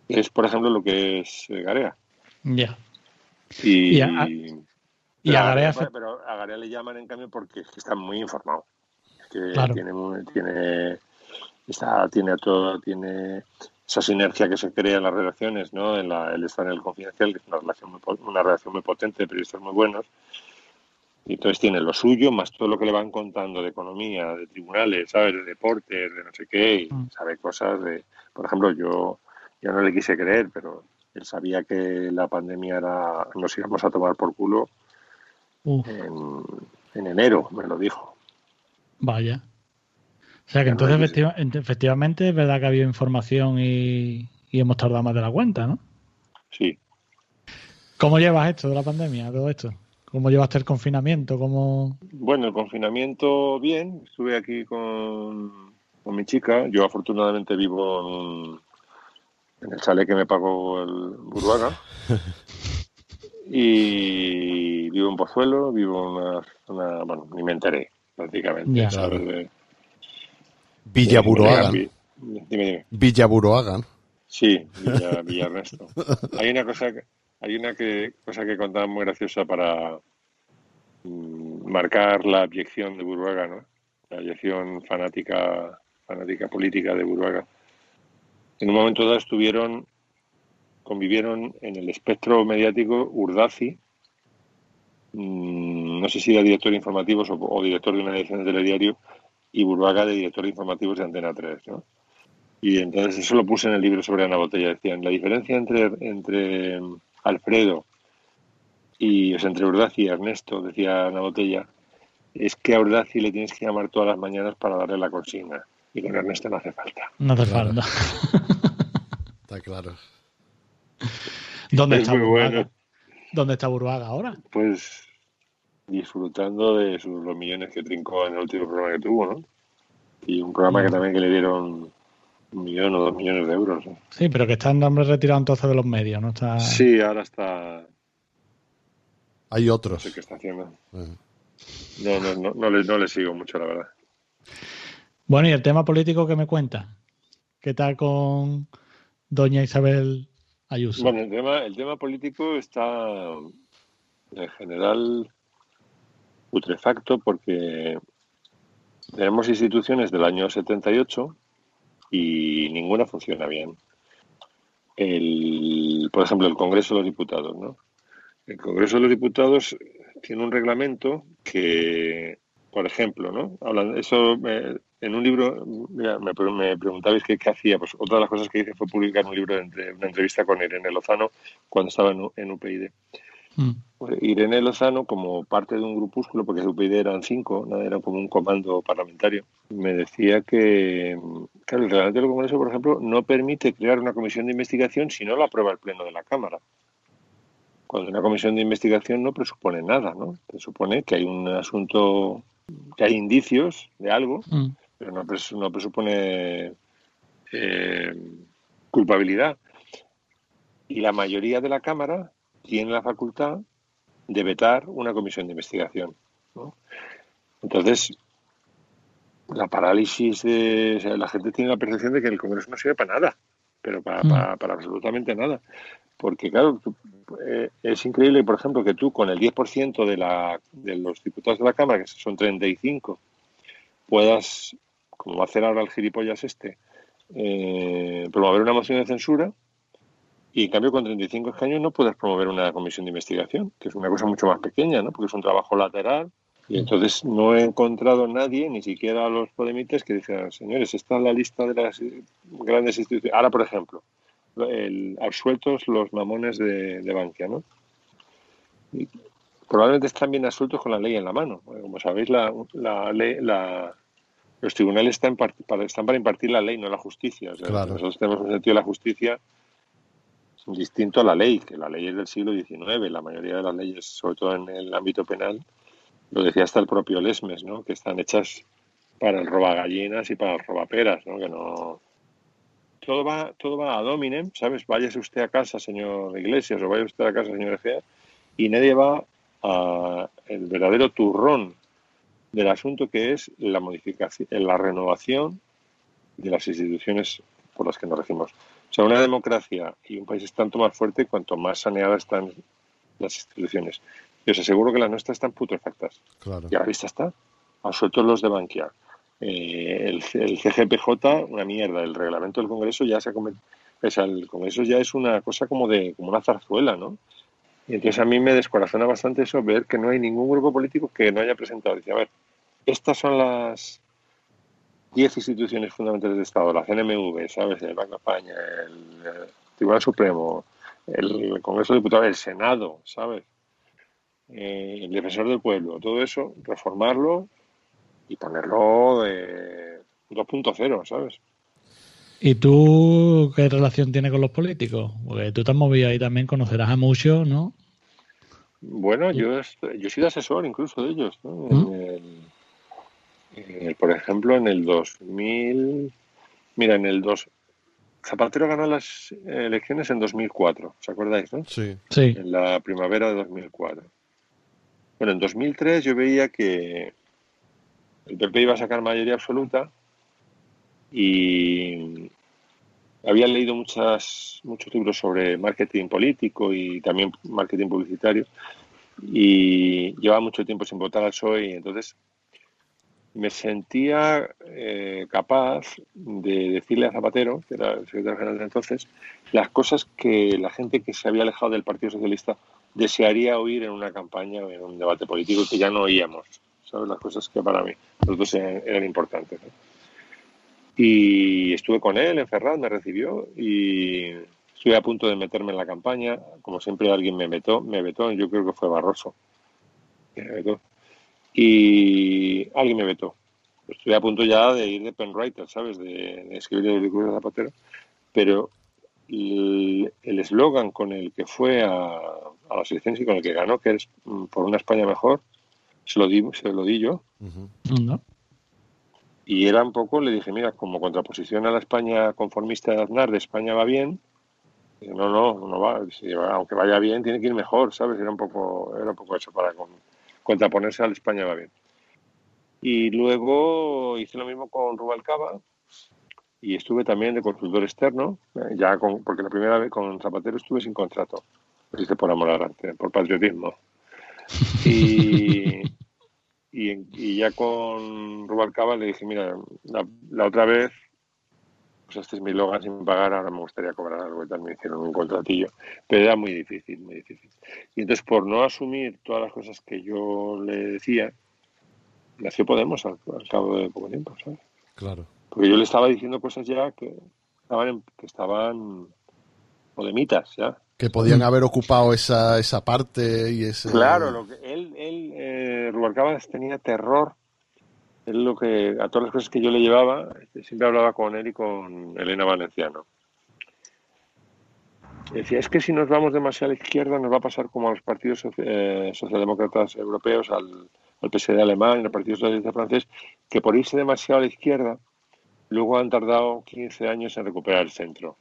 Speaker 3: Es, por ejemplo, lo que es eh, Garea.
Speaker 1: Ya.
Speaker 3: Y,
Speaker 1: Y a- Y Garea
Speaker 3: pero a Garea le llaman en cambio porque es que está muy informado. Es que
Speaker 1: Claro.
Speaker 3: tiene, tiene, está, tiene todo, tiene esa sinergia que se crea en las relaciones, ¿no? En la, él está en el confidencial, que es una relación muy, una relación muy potente de periodistas muy buenos. Y entonces tiene lo suyo, más todo lo que le van contando de economía, de tribunales, ¿sabes? De deportes, de no sé qué, y
Speaker 1: Mm.
Speaker 3: sabe cosas de... Por ejemplo, yo, yo no le quise creer, pero él sabía que la pandemia era... Nos íbamos a tomar por culo en, en enero, me lo dijo.
Speaker 1: vaya. O sea que entonces
Speaker 3: no,
Speaker 1: efectiva- efectivamente es verdad que ha habido información y, y hemos tardado más de la cuenta, ¿no?
Speaker 3: Sí.
Speaker 1: ¿Cómo llevas esto de la pandemia, todo esto? ¿Cómo llevaste el confinamiento? ¿Cómo...
Speaker 3: Bueno, el confinamiento bien. Estuve aquí con, con mi chica. Yo afortunadamente vivo en, un- en el chalet que me pagó el Buruaga. <laughs> Y vivo en Pozuelo, vivo en una zona, bueno, ni me enteré prácticamente.
Speaker 1: Ya.
Speaker 3: ¿sabes? De-
Speaker 2: Villa Buroaga.
Speaker 3: Dime, dime.
Speaker 2: Villa Buroaga. ¿no?
Speaker 3: Sí, Villa, Villa Ernesto. Hay una cosa, que- hay una que, cosa que contaba muy graciosa para mm, marcar la abyección de Buruaga, ¿no? La abyección fanática, fanática política de Buruaga. En un momento dado estuvieron, convivieron en el espectro mediático Urdazi, mm, no sé si era director de informativos o, o director de una edición de telediario, y Buruaga de director de informativos de Antena 3, ¿no? Y entonces eso lo puse en el libro sobre Ana Botella. Decían, la diferencia entre, entre mm, Alfredo Y os entre Urdaci y Ernesto, decía Ana Botella, es que a Urdaci le tienes que llamar todas las mañanas para darle la consigna. Y con Ernesto no hace falta.
Speaker 1: No hace
Speaker 2: Claro.
Speaker 1: falta. <laughs>
Speaker 2: Está claro.
Speaker 1: ¿Dónde
Speaker 3: Es
Speaker 1: está
Speaker 3: muy
Speaker 1: Burbaga?
Speaker 3: bueno.
Speaker 1: ¿Dónde está Burbaga ahora?
Speaker 3: Pues disfrutando de sus, los millones que trincó en el último programa que tuvo, ¿no? Y un programa que también que le dieron un millón o dos millones de euros. ¿no?
Speaker 1: Sí, pero que está en nombre retirado entonces de los medios, ¿no? Está...
Speaker 3: Sí, ahora está...
Speaker 2: Hay
Speaker 3: No
Speaker 2: otros.
Speaker 3: sé qué está haciendo. No, no, no, no, le, no le sigo mucho, la verdad.
Speaker 1: Bueno, y el tema político que me cuenta. ¿Qué tal con doña Isabel Ayuso?
Speaker 3: Bueno, el tema, el tema político está en general putrefacto porque tenemos instituciones del año 78 y ninguna funciona bien. El, por ejemplo, el Congreso de los Diputados, ¿no? El Congreso de los Diputados tiene un reglamento que, por ejemplo, ¿no? Hablan, eso eh, en un libro, mira, me, pre- me preguntabais qué, qué hacía. Pues otra de las cosas que hice fue publicar un libro de una entrevista con Irene Lozano cuando estaba en, en UPyD.
Speaker 1: Mm.
Speaker 3: Pues Irene Lozano, como parte de un grupúsculo, porque UPyD eran cinco, ¿no? era como un comando parlamentario, me decía que, claro, el reglamento del Congreso, por ejemplo, no permite crear una comisión de investigación si no la aprueba el Pleno de la Cámara. Cuando una comisión de investigación no presupone nada, ¿no? Presupone que hay un asunto, que hay indicios de algo,
Speaker 1: Mm.
Speaker 3: Pero no, no presupone eh, culpabilidad. Y la mayoría de la Cámara tiene la facultad de vetar una comisión de investigación. ¿no? Entonces, la parálisis de. o sea, la gente tiene la percepción de que el Congreso no sirve para nada, pero para,
Speaker 1: Mm.
Speaker 3: para, para absolutamente nada. Porque, claro, tú- eh, es increíble, por ejemplo, que tú con el 10% de, la, de los diputados de la Cámara, que son 35, puedas, como va a hacer ahora el gilipollas este, eh, promover una moción de censura y en cambio con 35 escaños no puedes promover una comisión de investigación, que es una cosa mucho más pequeña, ¿no? porque es un trabajo lateral. Y entonces no he encontrado nadie, ni siquiera los podemites, que dijeran, señores, está en la lista de las grandes instituciones. Ahora, por ejemplo, el, absueltos los mamones de, de Bankia, ¿no? Probablemente están bien absueltos con la ley en la mano. Como sabéis, la, la la, los tribunales están para, están para impartir la ley, no la justicia. O sea,
Speaker 2: Claro.
Speaker 3: Nosotros tenemos un sentido de la justicia distinto a la ley, que la ley es del siglo XIX. La mayoría de las leyes, sobre todo en el ámbito penal, lo decía hasta el propio Lesmes, ¿no? que están hechas para el robagallinas y para el robaperas, ¿no? que no... Todo va, todo va a dominem, ¿sabes? Váyase usted a casa, señor Iglesias, o vaya usted a casa, señor Egea, y nadie va a el verdadero turrón del asunto que es la modificación, la renovación de las instituciones por las que nos regimos. O sea, una democracia y un país es tanto más fuerte cuanto más saneadas están las instituciones. Y os aseguro que las nuestras están putrefactas.
Speaker 2: Claro.
Speaker 3: Y a la vista está. Absueltos los de Bankia. Eh, el, el CGPJ, una mierda. El reglamento del Congreso ya se ha convertido. O sea, el Congreso ya es una cosa como de como una zarzuela, ¿no? Y entonces a mí me descorazona bastante eso, ver que no hay ningún grupo político que no haya presentado. Dice, a ver, estas son las 10 instituciones fundamentales de Estado, la CNMV, ¿sabes? El Banco de España, el, Tribunal Supremo, el Congreso de Diputados, el Senado, ¿sabes? Eh, el Defensor del Pueblo, todo eso, reformarlo y ponerlo eh, 2.0, ¿sabes?
Speaker 1: ¿Y tú qué relación tienes con los políticos? Porque tú te has movido ahí también, conocerás a muchos, ¿no?
Speaker 3: Bueno, yo, yo he sido asesor incluso de ellos, ¿no?
Speaker 1: ¿Mm?
Speaker 3: En el- en el- por ejemplo, en el 2000, mira, en el 2, Zapatero ganó las elecciones en 2004, ¿os acordáis, no?
Speaker 2: Sí.
Speaker 1: Sí.
Speaker 3: En la primavera de 2004. Bueno, en 2003 yo veía que el PP iba a sacar mayoría absoluta y había leído muchas, muchos libros sobre marketing político y también marketing publicitario y llevaba mucho tiempo sin votar al PSOE y entonces me sentía eh, capaz de decirle a Zapatero, que era el secretario general de entonces, las cosas que la gente que se había alejado del Partido Socialista desearía oír en una campaña o en un debate político que ya no oíamos. ¿Sabes? Las cosas que para mí nosotros eran, eran importantes. Y estuve con él en Ferraz, me recibió y Estuve a punto de meterme en la campaña, como siempre alguien me vetó, me vetó, yo creo que fue Barroso. Me vetó. Y alguien me vetó. Estuve a punto ya de ir de penwriter, ¿sabes? De, de escribir el libro de Zapatero. Pero el eslogan con el que fue a, a las elecciones y con el que ganó, que es mm, por una España mejor, se lo di, se lo di yo.
Speaker 1: ¿No?
Speaker 3: Y era un poco, le dije, mira, como contraposición a la España conformista de Aznar, de España va bien, no, no, no va- aunque vaya bien, tiene que ir mejor, ¿sabes? Era un poco, era un poco eso para con- contraponerse al España va bien. Y luego hice lo mismo con Rubalcaba y estuve también de consultor externo, eh, ya con, porque la primera vez con Zapatero estuve sin contrato. Lo hice por amor al arte, por patriotismo. Y, <laughs> y, y ya con Rubalcaba le dije, mira, la, la otra vez, pues este es mi logan sin pagar, ahora me gustaría cobrar algo y tal, me hicieron un contratillo, pero era muy difícil, muy difícil. Y entonces por no asumir todas las cosas que yo le decía, nació Podemos al, al cabo de poco tiempo, ¿sabes?
Speaker 2: Claro.
Speaker 3: Porque yo le estaba diciendo cosas ya que estaban, en- que estaban podemitas, ya.
Speaker 2: Que podían haber ocupado esa, esa parte y ese...
Speaker 3: Claro, lo que eh, Rubalcaba tenía terror. Lo que a todas las cosas que yo le llevaba, este, siempre hablaba con él y con Elena Valenciano. Decía, es que si nos vamos demasiado a la izquierda nos va a pasar como a los partidos eh, socialdemócratas europeos, al, al PSD alemán, al Partido Socialista francés, que por irse demasiado a la izquierda, luego han tardado 15 años en recuperar el centro.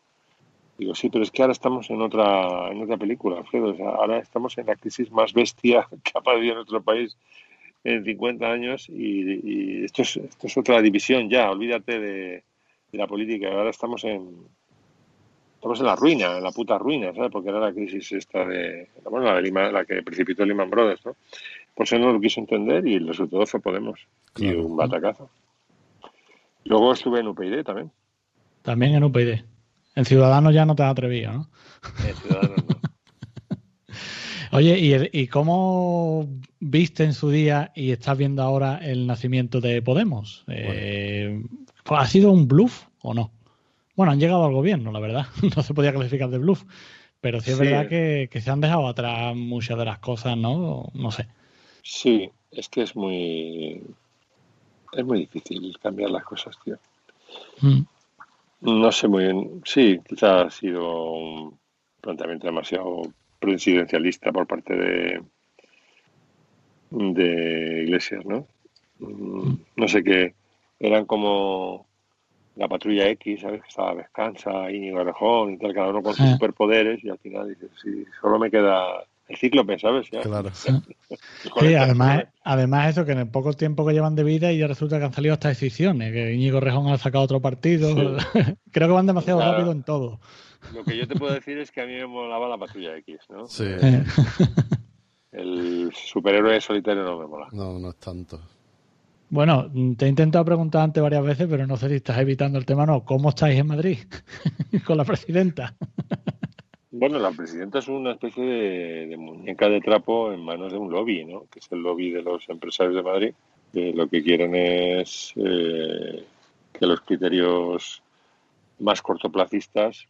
Speaker 3: Digo, sí, pero es que ahora estamos en otra, en otra película, Alfredo. Ahora estamos en la crisis más bestia <laughs> que ha en nuestro país en 50 años y, y esto, es, esto es otra división ya. Olvídate de, de la política. Ahora estamos en estamos en la ruina, en la puta ruina, ¿sabes? Porque era la crisis esta de, bueno, la, de Lehman- la que precipitó Lehman Brothers, ¿no? Por eso no lo quiso entender y el resultado fue Podemos. Y un batacazo. Luego estuve en UPyD también.
Speaker 1: También en UPyD. En Ciudadanos ya no te has atrevido, ¿no?
Speaker 3: En Ciudadanos, ¿no?
Speaker 1: Oye, ¿y, ¿y cómo viste en su día y estás viendo ahora el nacimiento de Podemos? Eh, ¿Ha sido un bluff o no? Bueno, han llegado al gobierno, la verdad. <laughs> No se podía clasificar de bluff. Pero sí es
Speaker 3: Sí.
Speaker 1: verdad que, que se han dejado atrás muchas de las cosas, ¿no? No sé.
Speaker 3: Sí, es que es muy es muy difícil cambiar las cosas, tío.
Speaker 1: Mm.
Speaker 3: No sé muy bien. Sí, quizás ha sido un planteamiento demasiado presidencialista por parte de de Iglesias, ¿no? Mm, No sé qué. Eran como la patrulla X, ¿sabes? Que estaba Descansa, Íñigo Errejón y tal, cada uno con sus
Speaker 1: Ah.
Speaker 3: superpoderes y al final dices, sí, solo me queda el cíclope, ¿sabes? Ya.
Speaker 2: Claro.
Speaker 1: Sí, <laughs> además, además eso, que en el poco tiempo que llevan de vida y ya resulta que han salido hasta decisiones, que Íñigo Rejón ha sacado otro partido. <laughs> Creo que van demasiado
Speaker 3: Claro.
Speaker 1: rápido en todo.
Speaker 3: Lo que yo te puedo decir es que a mí me molaba la patrulla X, ¿no?
Speaker 2: Sí.
Speaker 1: Eh,
Speaker 3: El superhéroe solitario no me mola.
Speaker 2: No, no es tanto.
Speaker 1: Bueno, te he intentado preguntar antes varias veces, pero no sé si estás evitando el tema o no. ¿Cómo estáis en Madrid <laughs> con la presidenta?
Speaker 3: Bueno, la presidenta es una especie de, de muñeca de trapo en manos de un lobby, ¿no? Que es el lobby de los empresarios de Madrid. Que lo que quieren es eh, que los criterios más cortoplacistas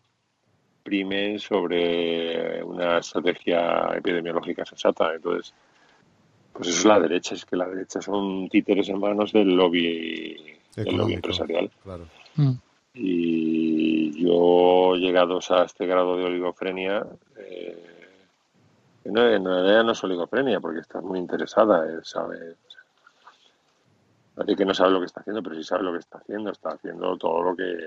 Speaker 3: primen sobre una estrategia epidemiológica sensata. Entonces, pues eso es la derecha, es que la derecha son títeres en manos del lobby, del lobby empresarial.
Speaker 2: Claro.
Speaker 1: Mm.
Speaker 3: Y yo, llegados a este grado de oligofrenia, eh, en realidad no es oligofrenia, porque estás muy interesada, eh, sabe, nadie que no sabe lo que está haciendo, pero sí sabe lo que está haciendo, está haciendo todo lo que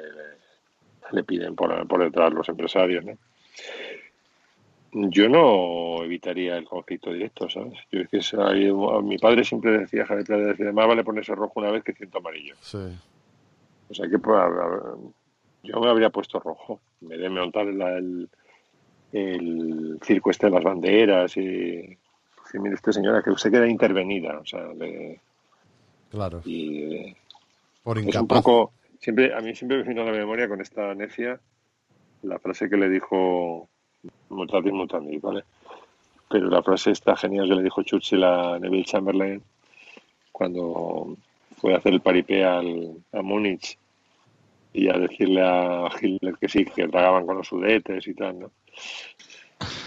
Speaker 3: le, piden por, por detrás los empresarios. Yo no evitaría el conflicto directo, ¿sabes? Yo es que mi padre siempre decía, Javier decía, más vale ponerse rojo una vez que ciento amarillo.
Speaker 2: Sí.
Speaker 3: O sea que pues, yo me habría puesto rojo. Me de montar la- el, el circo este de las banderas y decir, mire usted señora, que usted queda intervenida. O sea, le-
Speaker 2: Claro.
Speaker 3: y
Speaker 2: Por
Speaker 3: es un poco, siempre, a mí siempre me vino a la memoria con esta necia la frase que le dijo Mutatis Mutandis, ¿vale? Pero la frase está genial que le dijo Churchill a Neville Chamberlain cuando fue a hacer el paripé al, a Múnich y a decirle a Hitler que sí, que tragaban con los sudetes y tal, ¿no?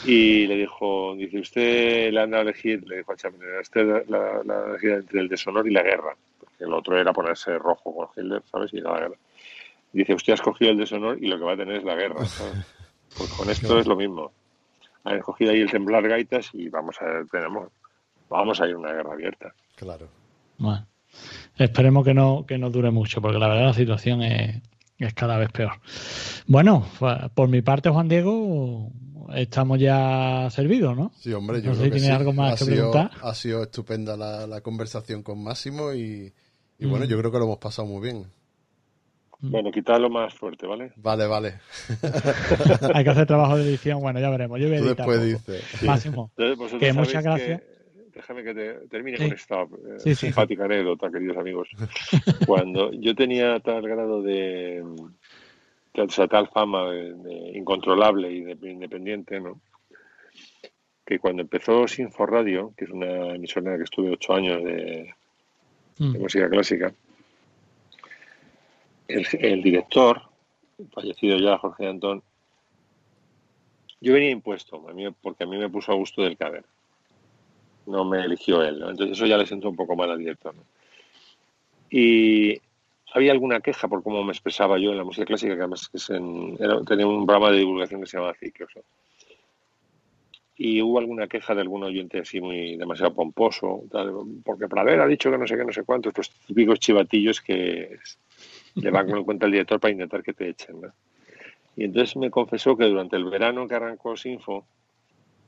Speaker 3: Y le dijo, dice, usted le han dado a elegir, le dijo a Chamberlain, usted la, la, elegir entre el deshonor y la guerra, porque el otro era ponerse rojo con Hitler, ¿sabes? Y la guerra. Dice, usted ha escogido el deshonor y lo que va a tener es la guerra, ¿sabes? Pues con esto es lo mismo. Han escogido ahí el temblar gaitas y vamos a tenemos, vamos a ir a una guerra abierta.
Speaker 2: Claro.
Speaker 1: Bueno, esperemos que no, que no dure mucho, porque la verdad la situación es, es cada vez peor. Bueno, por mi parte, Juan Diego, estamos ya servidos, ¿no?
Speaker 2: Sí, hombre, yo
Speaker 1: no
Speaker 2: creo
Speaker 1: sé si
Speaker 2: que
Speaker 1: algo más
Speaker 2: ha
Speaker 1: que
Speaker 2: sido,
Speaker 1: preguntar.
Speaker 2: Ha sido estupenda la, la conversación con Máximo y, y
Speaker 1: Mm.
Speaker 2: bueno, yo creo que lo hemos pasado muy bien.
Speaker 3: Bueno, quítalo más fuerte, ¿vale?
Speaker 2: Vale, vale. <laughs>
Speaker 1: Hay que hacer trabajo de edición, bueno, ya veremos. Yo voy a
Speaker 2: Tú
Speaker 1: editar
Speaker 2: después
Speaker 1: poco.
Speaker 2: dices.
Speaker 1: Máximo. Que muchas gracias.
Speaker 3: Déjame que te, termine
Speaker 1: Sí.
Speaker 3: con esta eh,
Speaker 1: Sí, sí.
Speaker 3: simpática anécdota, queridos amigos. <laughs> Cuando yo tenía tal grado de, o sea, tal fama de, de incontrolable y de independiente, ¿no? Que cuando empezó Sinfo Radio, que es una emisora en la que estuve ocho años de, de
Speaker 1: Mm.
Speaker 3: música clásica, el, el director, fallecido ya Jorge Antón, yo venía impuesto, a mí, porque a mí me puso a gusto del caber. No me eligió él. Entonces eso ya le sentó un poco mal al director. Y había alguna queja por cómo me expresaba yo en la música clásica, que además tenía un programa de divulgación que se llamaba Ciclos. Y hubo alguna queja de algún oyente así muy demasiado pomposo, tal, porque Pradera ha dicho que no sé qué, no sé cuántos, estos típicos chivatillos que le van con cuenta al director para intentar que te echen. Y entonces me confesó que durante el verano que arrancó Sinfo,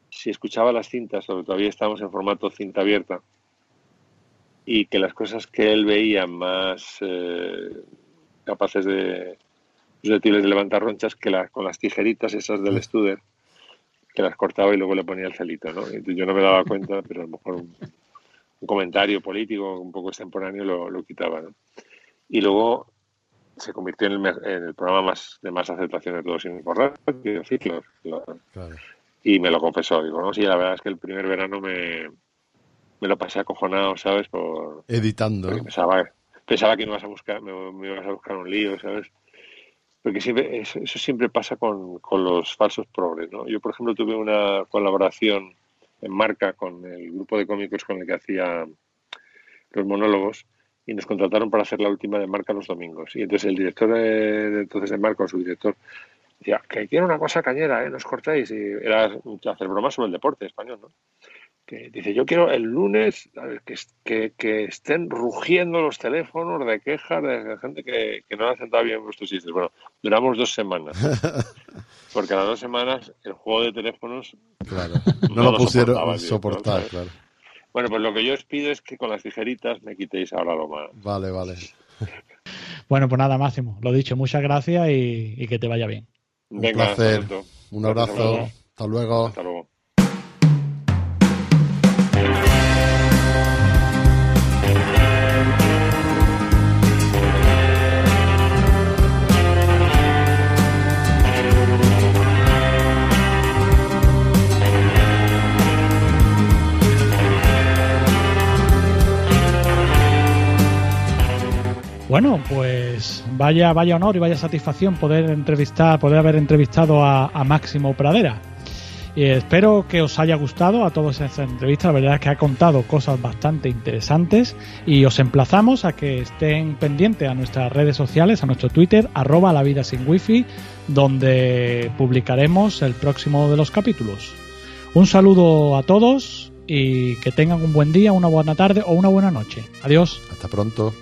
Speaker 3: si escuchaba las cintas, porque todavía estábamos en formato cinta abierta, y que las cosas que él veía más eh, capaces de susceptibles de levantar ronchas, que las con las tijeritas esas del Studer, que las cortaba y luego le ponía el celito, ¿no? Y yo no me daba cuenta, pero a lo mejor un, un comentario político un poco extemporáneo lo, lo quitaba, ¿no? Y luego se convirtió en el, en el programa más de más aceptación de todos sin radio, ciclos, lo-
Speaker 2: Claro.
Speaker 3: Y me lo confesó. Digo, no, sí, la verdad es que el primer verano me, me lo pasé acojonado, ¿sabes? Por,
Speaker 2: Editando.
Speaker 3: porque pensaba, pensaba que me ibas a buscar, me, me ibas a buscar un lío, ¿sabes? Porque siempre, eso, eso siempre pasa con, con los falsos progres, ¿no? Yo, por ejemplo, tuve una colaboración en marca con el grupo de cómicos con el que hacía los monólogos y nos contrataron para hacer la última de marca los domingos. Y entonces el director de, de entonces de marca, o su director, decía, que quiero una cosa cañera, ¿eh? No os cortéis. Y era hacer bromas sobre el deporte español, ¿no? que dice, yo quiero el lunes a ver, que, que, que estén rugiendo los teléfonos de quejas de gente que, que no ha sentado bien vuestros chistes. Bueno, duramos dos semanas. <laughs> Porque a las dos semanas el juego de teléfonos...
Speaker 2: Claro. <laughs>
Speaker 3: No
Speaker 2: No lo
Speaker 3: lo
Speaker 2: pusieron soportar, claro.
Speaker 3: Bueno, pues lo que yo os pido es que con las tijeritas me quitéis ahora lo más.
Speaker 2: Vale, vale.
Speaker 1: Bueno, pues nada, Máximo. Lo dicho, muchas gracias y, y que te vaya bien.
Speaker 2: Un
Speaker 3: Venga,
Speaker 2: placer. Un abrazo. Hasta luego.
Speaker 3: Hasta luego.
Speaker 1: Bueno, pues vaya, vaya honor y vaya satisfacción poder entrevistar, poder haber entrevistado a, Máximo Pradera. Y espero que os haya gustado a todos esta entrevista. La verdad es que ha contado cosas bastante interesantes y os emplazamos a que estén pendientes a nuestras redes sociales, a nuestro Twitter, arroba la vida sin wifi, donde publicaremos el próximo de los capítulos. Un saludo a todos y que tengan un buen día, una buena tarde o una buena noche. Adiós.
Speaker 2: Hasta pronto.